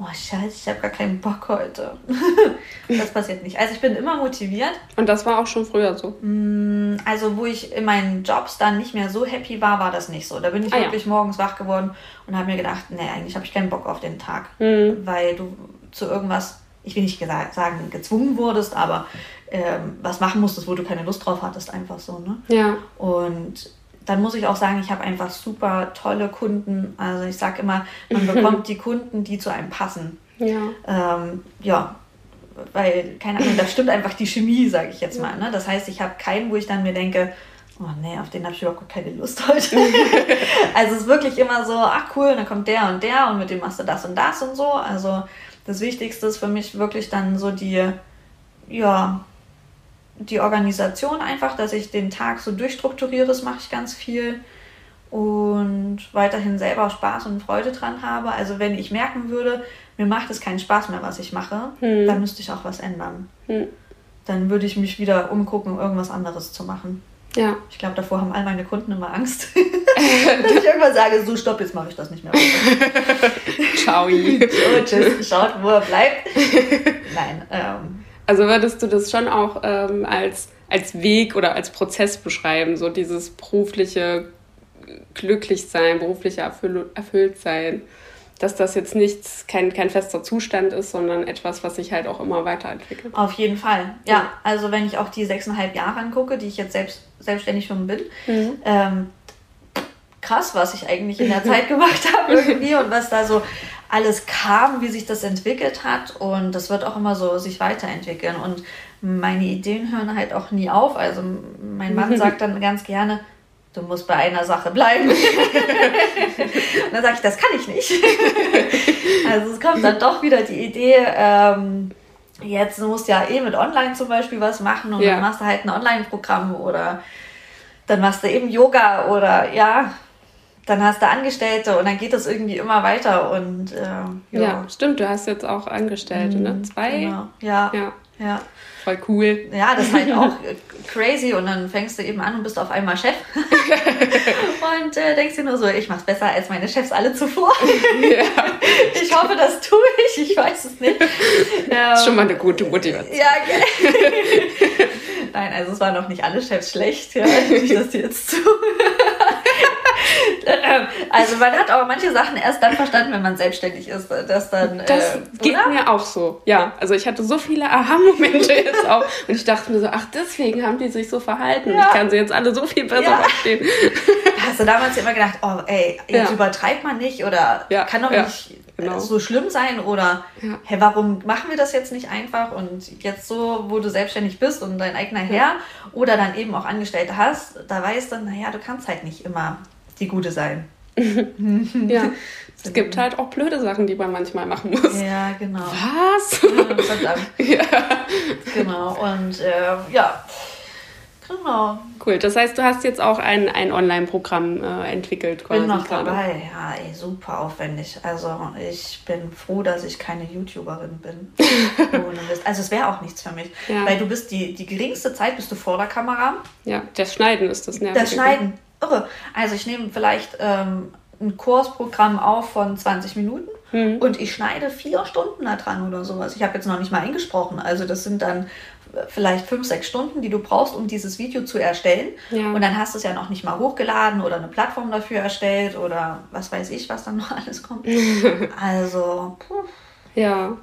oh scheiße, ich habe gar keinen Bock heute. das passiert nicht. Also ich bin immer motiviert. Und das war auch schon früher so? Mm, also wo ich in meinen Jobs dann nicht mehr so happy war, war das nicht so. Da bin ich ah, wirklich ja. morgens wach geworden und habe mir gedacht, nee, eigentlich habe ich keinen Bock auf den Tag. Mhm. Weil du zu irgendwas, ich will nicht sagen, gezwungen wurdest, aber ähm, was machen musstest, wo du keine Lust drauf hattest, einfach so. Ne? Ja. Und dann muss ich auch sagen, ich habe einfach super tolle Kunden. Also ich sage immer, man bekommt die Kunden, die zu einem passen. Ja. Ähm, ja, weil, keine Ahnung, da stimmt einfach die Chemie, sage ich jetzt mal. Ne? Das heißt, ich habe keinen, wo ich dann mir denke, oh nee, auf den habe ich überhaupt keine Lust heute. also es ist wirklich immer so, ach cool, dann kommt der und der und mit dem machst du das und das und so. Also das Wichtigste ist für mich wirklich dann so die, ja, die Organisation einfach, dass ich den Tag so durchstrukturiere, das mache ich ganz viel und weiterhin selber Spaß und Freude dran habe. Also wenn ich merken würde, mir macht es keinen Spaß mehr, was ich mache, hm. dann müsste ich auch was ändern. Hm. Dann würde ich mich wieder umgucken, um irgendwas anderes zu machen. Ja. Ich glaube, davor haben all meine Kunden immer Angst. Dass ich irgendwann sage, so stopp, jetzt mache ich das nicht mehr. Ciao. so, tschüss, schaut, wo er bleibt. Nein, ähm, also würdest du das schon auch ähm, als, als Weg oder als Prozess beschreiben, so dieses berufliche Glücklichsein, berufliche Erfüll Erfülltsein, dass das jetzt nichts, kein, kein fester Zustand ist, sondern etwas, was sich halt auch immer weiterentwickelt. Auf jeden Fall, ja. ja. Also wenn ich auch die sechseinhalb Jahre angucke, die ich jetzt selbst selbstständig schon bin, mhm. ähm, krass, was ich eigentlich in der Zeit gemacht habe irgendwie und was da so alles kam, wie sich das entwickelt hat und das wird auch immer so sich weiterentwickeln und meine Ideen hören halt auch nie auf. Also mein Mann sagt dann ganz gerne, du musst bei einer Sache bleiben. und dann sage ich, das kann ich nicht. also es kommt dann doch wieder die Idee, ähm, jetzt musst du ja eh mit Online zum Beispiel was machen und ja. dann machst du halt ein Online-Programm oder dann machst du eben Yoga oder ja, dann hast du Angestellte und dann geht das irgendwie immer weiter und äh, ja. ja. stimmt, du hast jetzt auch Angestellte, ne? mhm, ne? Zwei? Genau. Ja. ja. Ja voll cool. Ja, das ist halt auch crazy und dann fängst du eben an und bist auf einmal Chef und äh, denkst dir nur so, ich mach's besser als meine Chefs alle zuvor. ja. Ich hoffe, das tue ich, ich weiß es nicht. Das ist schon mal eine gute Motivation. Ja. Nein, also es waren noch nicht alle Chefs schlecht, ja, ich das jetzt zu. Ähm, also man hat aber manche Sachen erst dann verstanden, wenn man selbstständig ist. Dass dann, das äh, geht mir auch so, ja. Also ich hatte so viele Aha-Momente jetzt auch. Und ich dachte mir so, ach, deswegen haben die sich so verhalten. Ja. Ich kann sie jetzt alle so viel besser ja. verstehen. Hast du damals immer gedacht, oh ey, jetzt ja. übertreibt man nicht oder kann doch nicht genau. so schlimm sein oder ja. hey, warum machen wir das jetzt nicht einfach und jetzt so, wo du selbstständig bist und dein eigener Herr oder dann eben auch Angestellte hast, da weißt du, naja, du kannst halt nicht immer die Gute sein. ja. Es gibt halt auch blöde Sachen, die man manchmal machen muss. Ja, genau. Was? Ja, verdammt. ja. Genau. Und äh, ja, genau. Cool. Das heißt, du hast jetzt auch ein, ein Online-Programm äh, entwickelt. Quasi bin noch dabei. Ja, ey, super aufwendig. Also ich bin froh, dass ich keine YouTuberin bin. also es wäre auch nichts für mich. Ja. Weil du bist die, die geringste Zeit bist du vor der Kamera. Ja, das Schneiden ist das Nervige. Das Schneiden irre. Also ich nehme vielleicht ähm, ein Kursprogramm auf von 20 Minuten mhm. und ich schneide vier Stunden da dran oder sowas. Ich habe jetzt noch nicht mal eingesprochen. Also das sind dann vielleicht fünf, sechs Stunden, die du brauchst, um dieses Video zu erstellen. Ja. Und dann hast du es ja noch nicht mal hochgeladen oder eine Plattform dafür erstellt oder was weiß ich, was dann noch alles kommt. also, puh. Ja,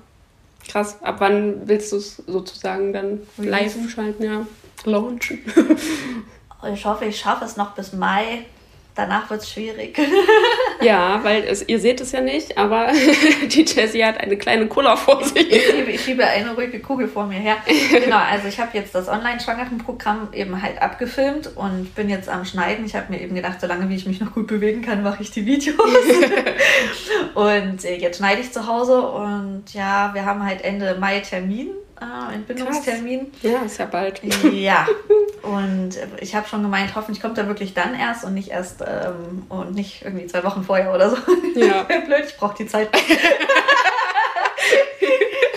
krass. Ab wann willst du es sozusagen dann live schalten? Ja, launchen. ich hoffe, ich schaffe es noch bis Mai. Danach wird es schwierig. ja, weil es, ihr seht es ja nicht, aber die Jessie hat eine kleine Cola vor sich. Ich schiebe, ich schiebe eine ruhige Kugel vor mir her. Genau, also ich habe jetzt das Online-Schwangerenprogramm eben halt abgefilmt und bin jetzt am Schneiden. Ich habe mir eben gedacht, solange wie ich mich noch gut bewegen kann, mache ich die Videos. und äh, jetzt schneide ich zu Hause und ja, wir haben halt Ende Mai Termin ah, Entbindungstermin. Krass. Ja, ist ja bald. Ja. Und ich habe schon gemeint, hoffentlich kommt er wirklich dann erst und nicht erst ähm, und nicht irgendwie zwei Wochen vorher oder so. Ja. Blöd, ich brauche die Zeit.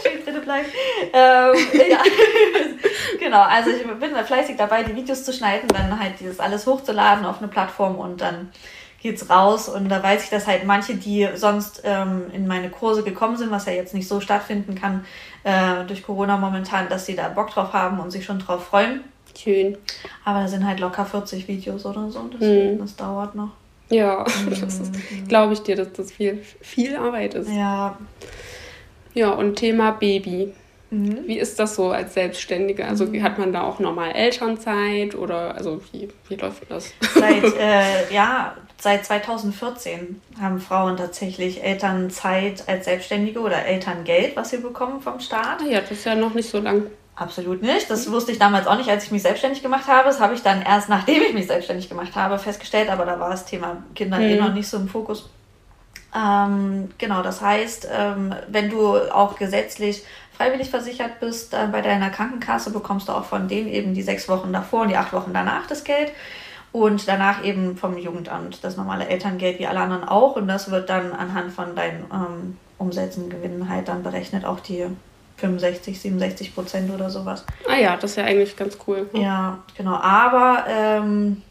Schön dritte bleiben. Ähm, ja. genau, also ich bin fleißig dabei, die Videos zu schneiden, dann halt dieses alles hochzuladen auf eine Plattform und dann geht's raus. Und da weiß ich, dass halt manche, die sonst ähm, in meine Kurse gekommen sind, was ja jetzt nicht so stattfinden kann äh, durch Corona momentan, dass sie da Bock drauf haben und sich schon drauf freuen. Schön. Aber da sind halt locker 40 Videos oder so. Deswegen, mhm. das dauert noch. Ja, mhm. glaube ich dir, dass das viel, viel Arbeit ist. Ja. Ja, und Thema Baby. Mhm. Wie ist das so als Selbstständige? Also mhm. hat man da auch normal Elternzeit oder also wie, wie läuft das? Seit, äh, ja, seit 2014 haben Frauen tatsächlich Elternzeit als Selbstständige oder Elterngeld, was sie bekommen vom Staat. Ja, das ist ja noch nicht so lang. Absolut nicht. Das wusste ich damals auch nicht, als ich mich selbstständig gemacht habe. Das habe ich dann erst, nachdem ich mich selbstständig gemacht habe, festgestellt. Aber da war das Thema Kinder eh mhm. eh noch nicht so im Fokus. Ähm, genau, das heißt, ähm, wenn du auch gesetzlich freiwillig versichert bist äh, bei deiner Krankenkasse, bekommst du auch von denen eben die sechs Wochen davor und die acht Wochen danach das Geld. Und danach eben vom Jugendamt das normale Elterngeld wie alle anderen auch. Und das wird dann anhand von deinen ähm, Umsätzen, Gewinnen halt dann berechnet, auch die 65, 67 Prozent oder sowas. Ah ja, das ist ja eigentlich ganz cool. Ja, genau. Aber ähm,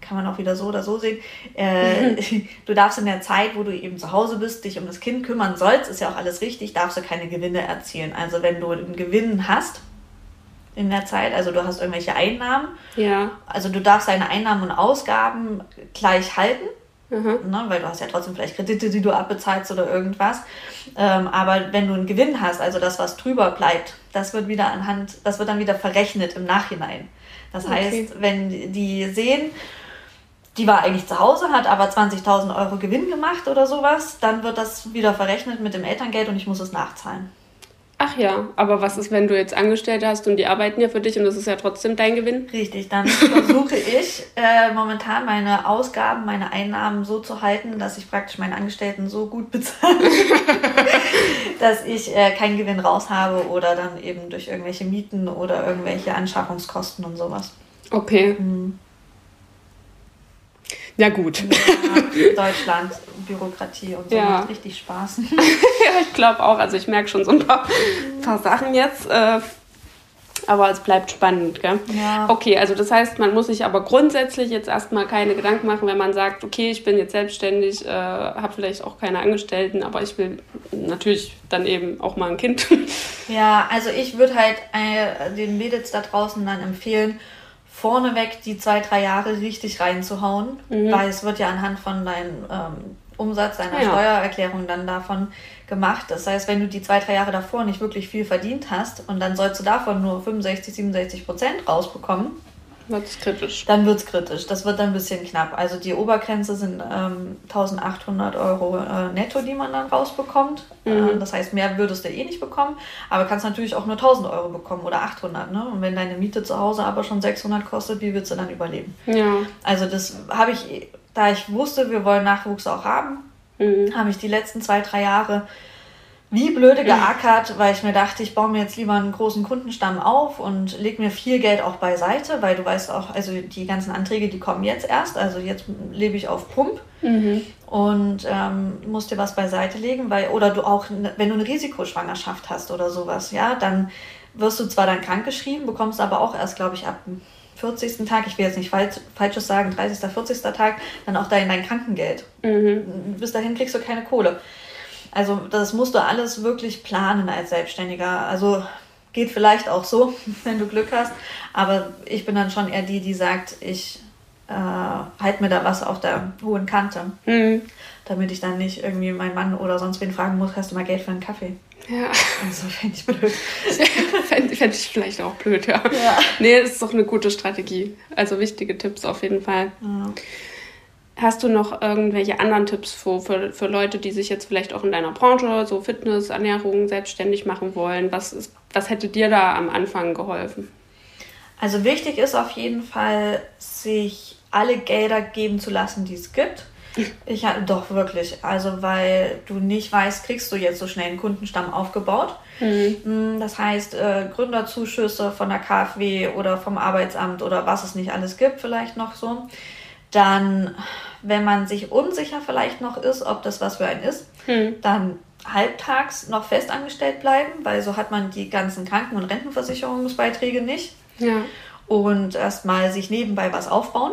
kann man auch wieder so oder so sehen. Äh, du darfst in der Zeit, wo du eben zu Hause bist, dich um das Kind kümmern sollst, ist ja auch alles richtig, darfst du keine Gewinne erzielen. Also wenn du einen Gewinn hast in der Zeit, also du hast irgendwelche Einnahmen, ja. also du darfst deine Einnahmen und Ausgaben gleich halten. Ne, weil du hast ja trotzdem vielleicht Kredite, die du abbezahlst oder irgendwas. Ähm, aber wenn du einen Gewinn hast, also das, was drüber bleibt, das wird wieder anhand, das wird dann wieder verrechnet im Nachhinein. Das okay. heißt, wenn die sehen, die war eigentlich zu Hause, hat aber 20.000 Euro Gewinn gemacht oder sowas, dann wird das wieder verrechnet mit dem Elterngeld und ich muss es nachzahlen. Ach ja, aber was ist, wenn du jetzt Angestellte hast und die arbeiten ja für dich und das ist ja trotzdem dein Gewinn? Richtig, dann versuche ich äh, momentan meine Ausgaben, meine Einnahmen so zu halten, dass ich praktisch meine Angestellten so gut bezahle, dass ich äh, keinen Gewinn raus habe oder dann eben durch irgendwelche Mieten oder irgendwelche Anschaffungskosten und sowas. Okay. Mhm. Ja, gut. Ja, Deutschland, Bürokratie und so ja. macht richtig Spaß. ja, ich glaube auch. Also ich merke schon so ein paar, paar Sachen jetzt. Äh, aber es bleibt spannend, gell? Ja. Okay, also das heißt, man muss sich aber grundsätzlich jetzt erstmal keine Gedanken machen, wenn man sagt, okay, ich bin jetzt selbstständig, äh, habe vielleicht auch keine Angestellten, aber ich will natürlich dann eben auch mal ein Kind. ja, also ich würde halt äh, den Mädels da draußen dann empfehlen, vorneweg die zwei, drei Jahre richtig reinzuhauen, mhm. weil es wird ja anhand von deinem ähm, Umsatz, deiner ja. Steuererklärung dann davon gemacht. Das heißt, wenn du die zwei, drei Jahre davor nicht wirklich viel verdient hast und dann sollst du davon nur 65, 67 Prozent rausbekommen, wird es kritisch. Dann wird es kritisch. Das wird dann ein bisschen knapp. Also die Obergrenze sind ähm, 1800 Euro äh, netto, die man dann rausbekommt. Mhm. Äh, das heißt, mehr würdest du eh nicht bekommen. Aber kannst natürlich auch nur 1000 Euro bekommen oder 800. Ne? Und wenn deine Miete zu Hause aber schon 600 kostet, wie willst du dann überleben? Ja. Also das habe ich, da ich wusste, wir wollen Nachwuchs auch haben, mhm. habe ich die letzten zwei, drei Jahre wie blöde geackert, weil ich mir dachte, ich baue mir jetzt lieber einen großen Kundenstamm auf und leg mir viel Geld auch beiseite, weil du weißt auch, also die ganzen Anträge, die kommen jetzt erst, also jetzt lebe ich auf Pump mhm. und ähm, musst dir was beiseite legen, weil, oder du auch, wenn du eine Risikoschwangerschaft hast oder sowas, ja, dann wirst du zwar dann krankgeschrieben, bekommst aber auch erst, glaube ich, ab 40. Tag, ich will jetzt nicht falsch, Falsches sagen, 30., 40. Tag, dann auch dein, dein Krankengeld. Mhm. Bis dahin kriegst du keine Kohle. Also das musst du alles wirklich planen als Selbstständiger. Also geht vielleicht auch so, wenn du Glück hast. Aber ich bin dann schon eher die, die sagt, ich äh, halte mir da was auf der hohen Kante. Mhm. Damit ich dann nicht irgendwie meinen Mann oder sonst wen fragen muss, hast du mal Geld für einen Kaffee? Ja. Also fände ich blöd. fände fänd ich vielleicht auch blöd, ja. ja. Nee, das ist doch eine gute Strategie. Also wichtige Tipps auf jeden Fall. Ja. Hast du noch irgendwelche anderen Tipps für, für, für Leute, die sich jetzt vielleicht auch in deiner Branche, so Fitness, Ernährung, selbstständig machen wollen? Was, ist, was hätte dir da am Anfang geholfen? Also wichtig ist auf jeden Fall, sich alle Gelder geben zu lassen, die es gibt. Ich doch wirklich, also weil du nicht weißt, kriegst du jetzt so schnell einen Kundenstamm aufgebaut. Mhm. Das heißt, äh, Gründerzuschüsse von der KfW oder vom Arbeitsamt oder was es nicht alles gibt, vielleicht noch so. Dann, wenn man sich unsicher vielleicht noch ist, ob das was für einen ist, hm. dann halbtags noch festangestellt bleiben, weil so hat man die ganzen Kranken- und Rentenversicherungsbeiträge nicht. Ja. Und erstmal sich nebenbei was aufbauen,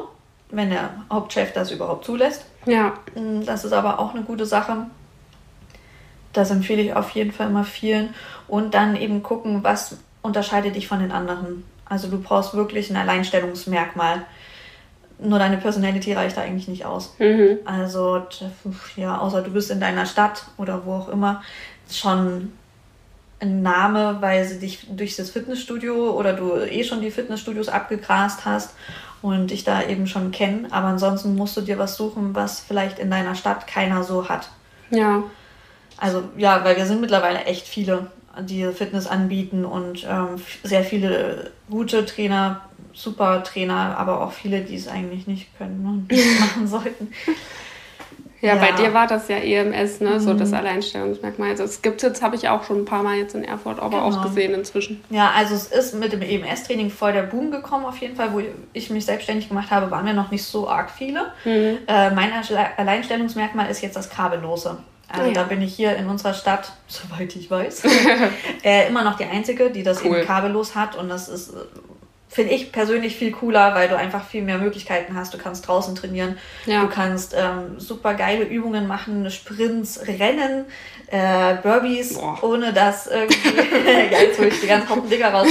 wenn der Hauptchef das überhaupt zulässt. Ja. Hm, das ist aber auch eine gute Sache. Das empfehle ich auf jeden Fall mal vielen. Und dann eben gucken, was unterscheidet dich von den anderen. Also du brauchst wirklich ein Alleinstellungsmerkmal nur deine Personality reicht da eigentlich nicht aus. Mhm. Also, ja, außer du bist in deiner Stadt oder wo auch immer, schon ein Name, weil sie dich durch das Fitnessstudio oder du eh schon die Fitnessstudios abgegrast hast und dich da eben schon kennen. Aber ansonsten musst du dir was suchen, was vielleicht in deiner Stadt keiner so hat. Ja. Also, ja, weil wir sind mittlerweile echt viele, die Fitness anbieten und ähm, sehr viele gute Trainer super Trainer, aber auch viele, die es eigentlich nicht können und nicht machen sollten. Ja, ja, bei dir war das ja EMS, ne? Mhm. so das mhm. Alleinstellungsmerkmal. Also es gibt jetzt, habe ich auch schon ein paar Mal jetzt in Erfurt aber genau. auch gesehen inzwischen. Ja, also es ist mit dem EMS-Training voll der Boom gekommen auf jeden Fall. Wo ich mich selbstständig gemacht habe, waren wir noch nicht so arg viele. Mhm. Äh, mein Alleinstellungsmerkmal ist jetzt das Kabellose. Also oh ja. da bin ich hier in unserer Stadt, soweit ich weiß, äh, immer noch die Einzige, die das cool. eben kabellos hat. Und das ist finde ich persönlich viel cooler, weil du einfach viel mehr Möglichkeiten hast. Du kannst draußen trainieren, ja. du kannst ähm, super geile Übungen machen, Sprints, Rennen, äh, Burpees, Boah. ohne dass irgendwie, ja, jetzt hole ich die ganzen Hoppen Dinger raus.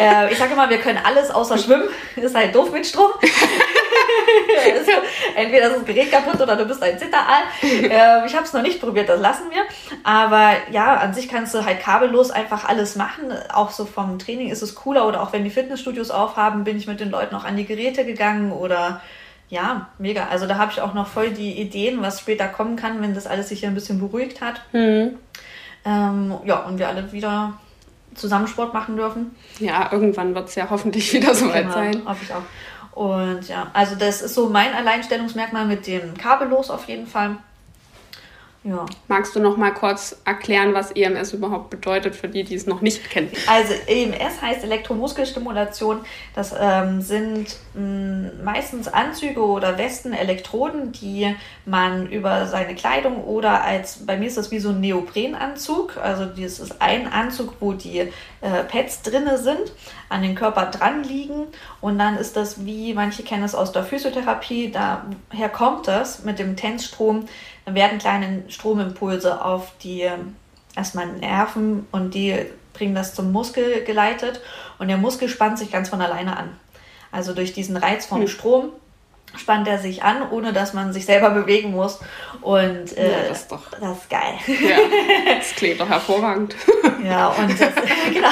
Äh, ich sage immer, wir können alles außer schwimmen, ist halt doof mit Strom. also, entweder ist das Gerät kaputt oder du bist ein Zitteraal. Äh, ich habe es noch nicht probiert, das lassen wir. Aber ja, an sich kannst du halt kabellos einfach alles machen. Auch so vom Training ist es cooler oder auch wenn die Fitnessstudios aufhaben, bin ich mit den Leuten auch an die Geräte gegangen oder ja, mega. Also da habe ich auch noch voll die Ideen, was später kommen kann, wenn das alles sich hier ein bisschen beruhigt hat. Mhm. Ähm, ja, und wir alle wieder zusammen Sport machen dürfen. Ja, irgendwann wird es ja hoffentlich wieder soweit genau, sein. Hoffe ich auch. Und ja, also das ist so mein Alleinstellungsmerkmal mit dem Kabellos auf jeden Fall. Ja. Magst du noch mal kurz erklären, was EMS überhaupt bedeutet für die, die es noch nicht kennen? Also EMS heißt Elektromuskelstimulation. Das ähm, sind mh, mm, meistens Anzüge oder Westen, Elektroden, die man über seine Kleidung oder als, bei mir ist das wie so ein Neoprenanzug. Also das ist ein Anzug, wo die äh, Pads drinne sind, an den Körper dran liegen. Und dann ist das wie, manche kennen es aus der Physiotherapie, daher kommt das mit dem Tensstrom dann werden kleine Stromimpulse auf die erstmal Nerven und die bringen das zum Muskel geleitet und der Muskel spannt sich ganz von alleine an. Also durch diesen Reiz vom hm. Strom spannt er sich an, ohne dass man sich selber bewegen muss. Und äh, ja, das, ist doch, das ist geil. Ja, das klingt doch hervorragend. ja, und das, genau,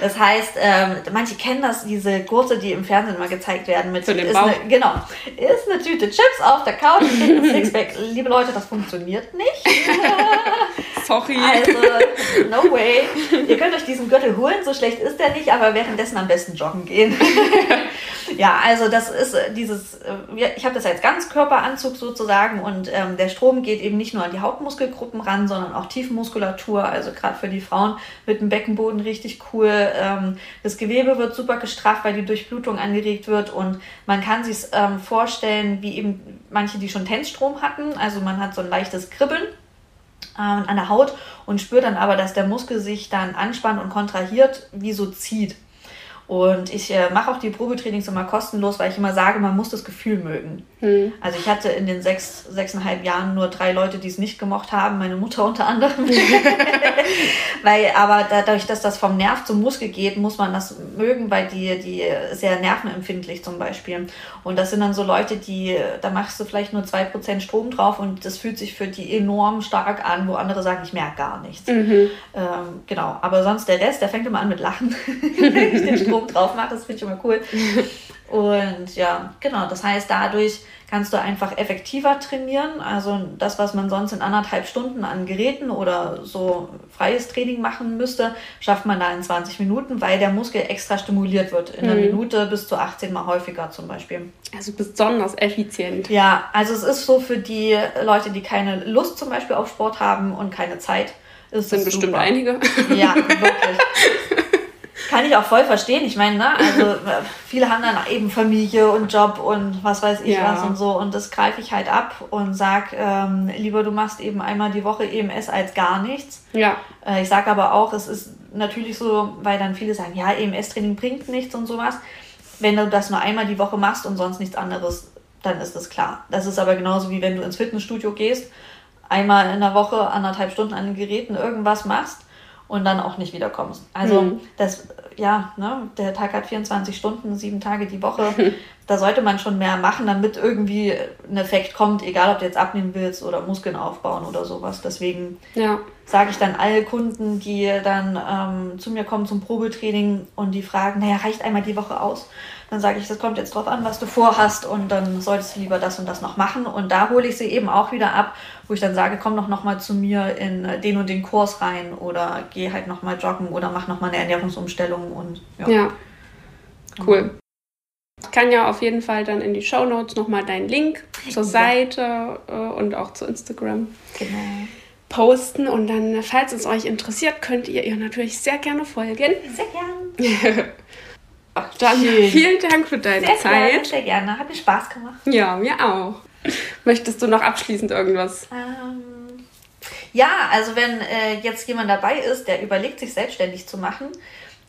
das heißt, ähm, manche kennen das, diese Gurte, die im Fernsehen mal gezeigt werden. Mit, Für den ist Bauch. Eine, genau, ist eine Tüte Chips auf der Couch, ein Sixpack. Liebe Leute, das funktioniert nicht. Sorry. Also, no way. Ihr könnt euch diesen Gürtel holen, so schlecht ist der nicht, aber währenddessen am besten joggen gehen. ja, also das ist äh, dieses, ich habe das als Ganzkörperanzug sozusagen und ähm, der Strom geht eben nicht nur an die Hauptmuskelgruppen ran, sondern auch Tiefenmuskulatur, also gerade für die Frauen mit dem Beckenboden richtig cool. Ähm, das Gewebe wird super gestrafft, weil die Durchblutung angeregt wird und man kann sich ähm, vorstellen, wie eben manche, die schon Tensstrom hatten, also man hat so ein leichtes Kribbeln äh, an der Haut und spürt dann aber, dass der Muskel sich dann anspannt und kontrahiert, wie so zieht. Und ich äh, mache auch die Probetrainings immer kostenlos, weil ich immer sage, man muss das Gefühl mögen. Mhm. Also ich hatte in den sechs, sechseinhalb Jahren nur drei Leute, die es nicht gemocht haben, meine Mutter unter anderem. weil, aber dadurch, dass das vom Nerv zum Muskel geht, muss man das mögen, weil die, die sehr nervenempfindlich zum Beispiel. Und das sind dann so Leute, die, da machst du vielleicht nur zwei Prozent Strom drauf und das fühlt sich für die enorm stark an, wo andere sagen, ich merke gar nichts. Mhm. Ähm, genau, aber sonst der Rest, der fängt immer an mit Lachen, wenn ich den Strom oben drauf macht. Das finde ich immer cool. Und ja, genau, das heißt, dadurch kannst du einfach effektiver trainieren. Also das, was man sonst in anderthalb Stunden an Geräten oder so freies Training machen müsste, schafft man da in 20 Minuten, weil der Muskel extra stimuliert wird. In einer mhm. Minute bis zu 18 Mal häufiger zum Beispiel. Also besonders effizient. Ja, also es ist so für die Leute, die keine Lust zum Beispiel auf Sport haben und keine Zeit. Ist sind bestimmt super. einige. Ja, wirklich. Kann ich auch voll verstehen. Ich meine, ne, also viele haben dann eben Familie und Job und was weiß ich ja. was und so. Und das greife ich halt ab und sag, ähm, lieber du machst eben einmal die Woche EMS als gar nichts. Ja. Äh, ich sage aber auch, es ist natürlich so, weil dann viele sagen, ja, EMS-Training bringt nichts und sowas. Wenn du das nur einmal die Woche machst und sonst nichts anderes, dann ist das klar. Das ist aber genauso wie wenn du ins Fitnessstudio gehst, einmal in der Woche anderthalb Stunden an den Geräten irgendwas machst und dann auch nicht wiederkommst. Also mhm. das, ja, ne, der Tag hat 24 Stunden, sieben Tage die Woche. da sollte man schon mehr machen, damit irgendwie ein Effekt kommt, egal ob du jetzt abnehmen willst oder Muskeln aufbauen oder sowas. Deswegen ja. sage ich dann alle Kunden, die dann ähm, zu mir kommen zum Probetraining und die fragen, naja, reicht einmal die Woche aus? Dann sage ich, das kommt jetzt drauf an, was du vorhast und dann solltest du lieber das und das noch machen. Und da hole ich sie eben auch wieder ab, wo ich dann sage, komm doch nochmal zu mir in den und den Kurs rein oder geh halt nochmal joggen oder mach nochmal eine Ernährungsumstellung und ja. ja. Cool. Ich kann ja auf jeden Fall dann in die Show Notes nochmal deinen Link zur Seite äh, und auch zu Instagram genau. posten. Und dann, falls es euch interessiert, könnt ihr ihr natürlich sehr gerne folgen. Sehr gerne. Dann Schön. vielen Dank für deine sehr Zeit. Gerne, sehr gerne. Hat mir Spaß gemacht. Ja, mir auch. Möchtest du noch abschließend irgendwas? Ähm, ja, also wenn äh, jetzt jemand dabei ist, der überlegt, sich selbstständig zu machen,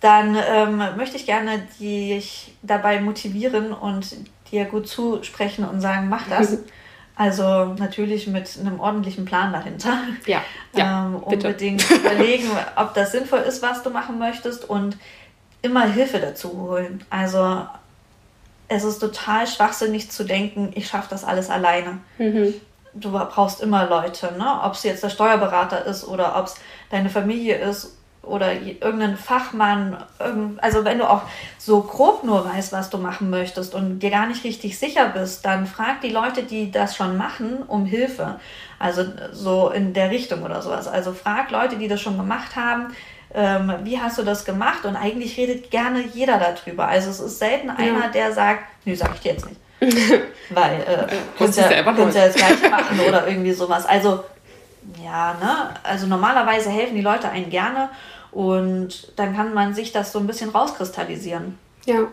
dann ähm, möchte ich gerne dich dabei motivieren und dir gut zusprechen und sagen, mach das. Also natürlich mit einem ordentlichen Plan dahinter. Ja. ja ähm, unbedingt überlegen, ob das sinnvoll ist, was du machen möchtest und immer Hilfe dazu holen. Also es ist total schwachsinnig zu denken, ich schaffe das alles alleine. Mhm. Du brauchst immer Leute, ne? ob es jetzt der Steuerberater ist oder ob es deine Familie ist oder irgendein Fachmann, also wenn du auch so grob nur weißt, was du machen möchtest und dir gar nicht richtig sicher bist, dann frag die Leute, die das schon machen, um Hilfe. Also so in der Richtung oder sowas. Also frag Leute, die das schon gemacht haben, ähm, wie hast du das gemacht? Und eigentlich redet gerne jeder darüber. Also es ist selten ja. einer, der sagt, nö, sag ich dir jetzt nicht. Weil äh, kannst ja, kannst ja das gleiche machen oder irgendwie sowas. Also ja, ne? Also normalerweise helfen die Leute einen gerne und dann kann man sich das so ein bisschen rauskristallisieren. Ja.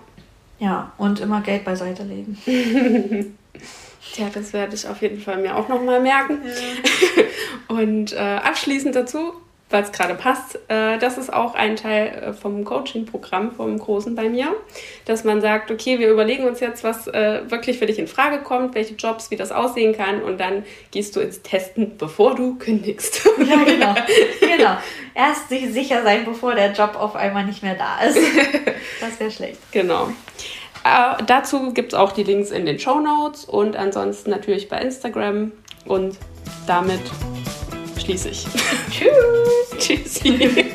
Ja, und immer Geld beiseite legen. Tja, das werde ich auf jeden Fall mir auch nochmal merken. Ja. und äh, abschließend dazu weil es gerade passt. Äh, das ist auch ein Teil äh, vom Coaching-Programm vom Großen bei mir, dass man sagt, okay, wir überlegen uns jetzt, was äh, wirklich für dich in Frage kommt, welche Jobs, wie das aussehen kann und dann gehst du ins Testen, bevor du kündigst. Ja, genau. genau. Erst sich sicher sein, bevor der Job auf einmal nicht mehr da ist. Das wäre schlecht. Genau. Äh, dazu gibt es auch die Links in den Show Notes und ansonsten natürlich bei Instagram und damit schließe ich. Tschüss. Tschüssi.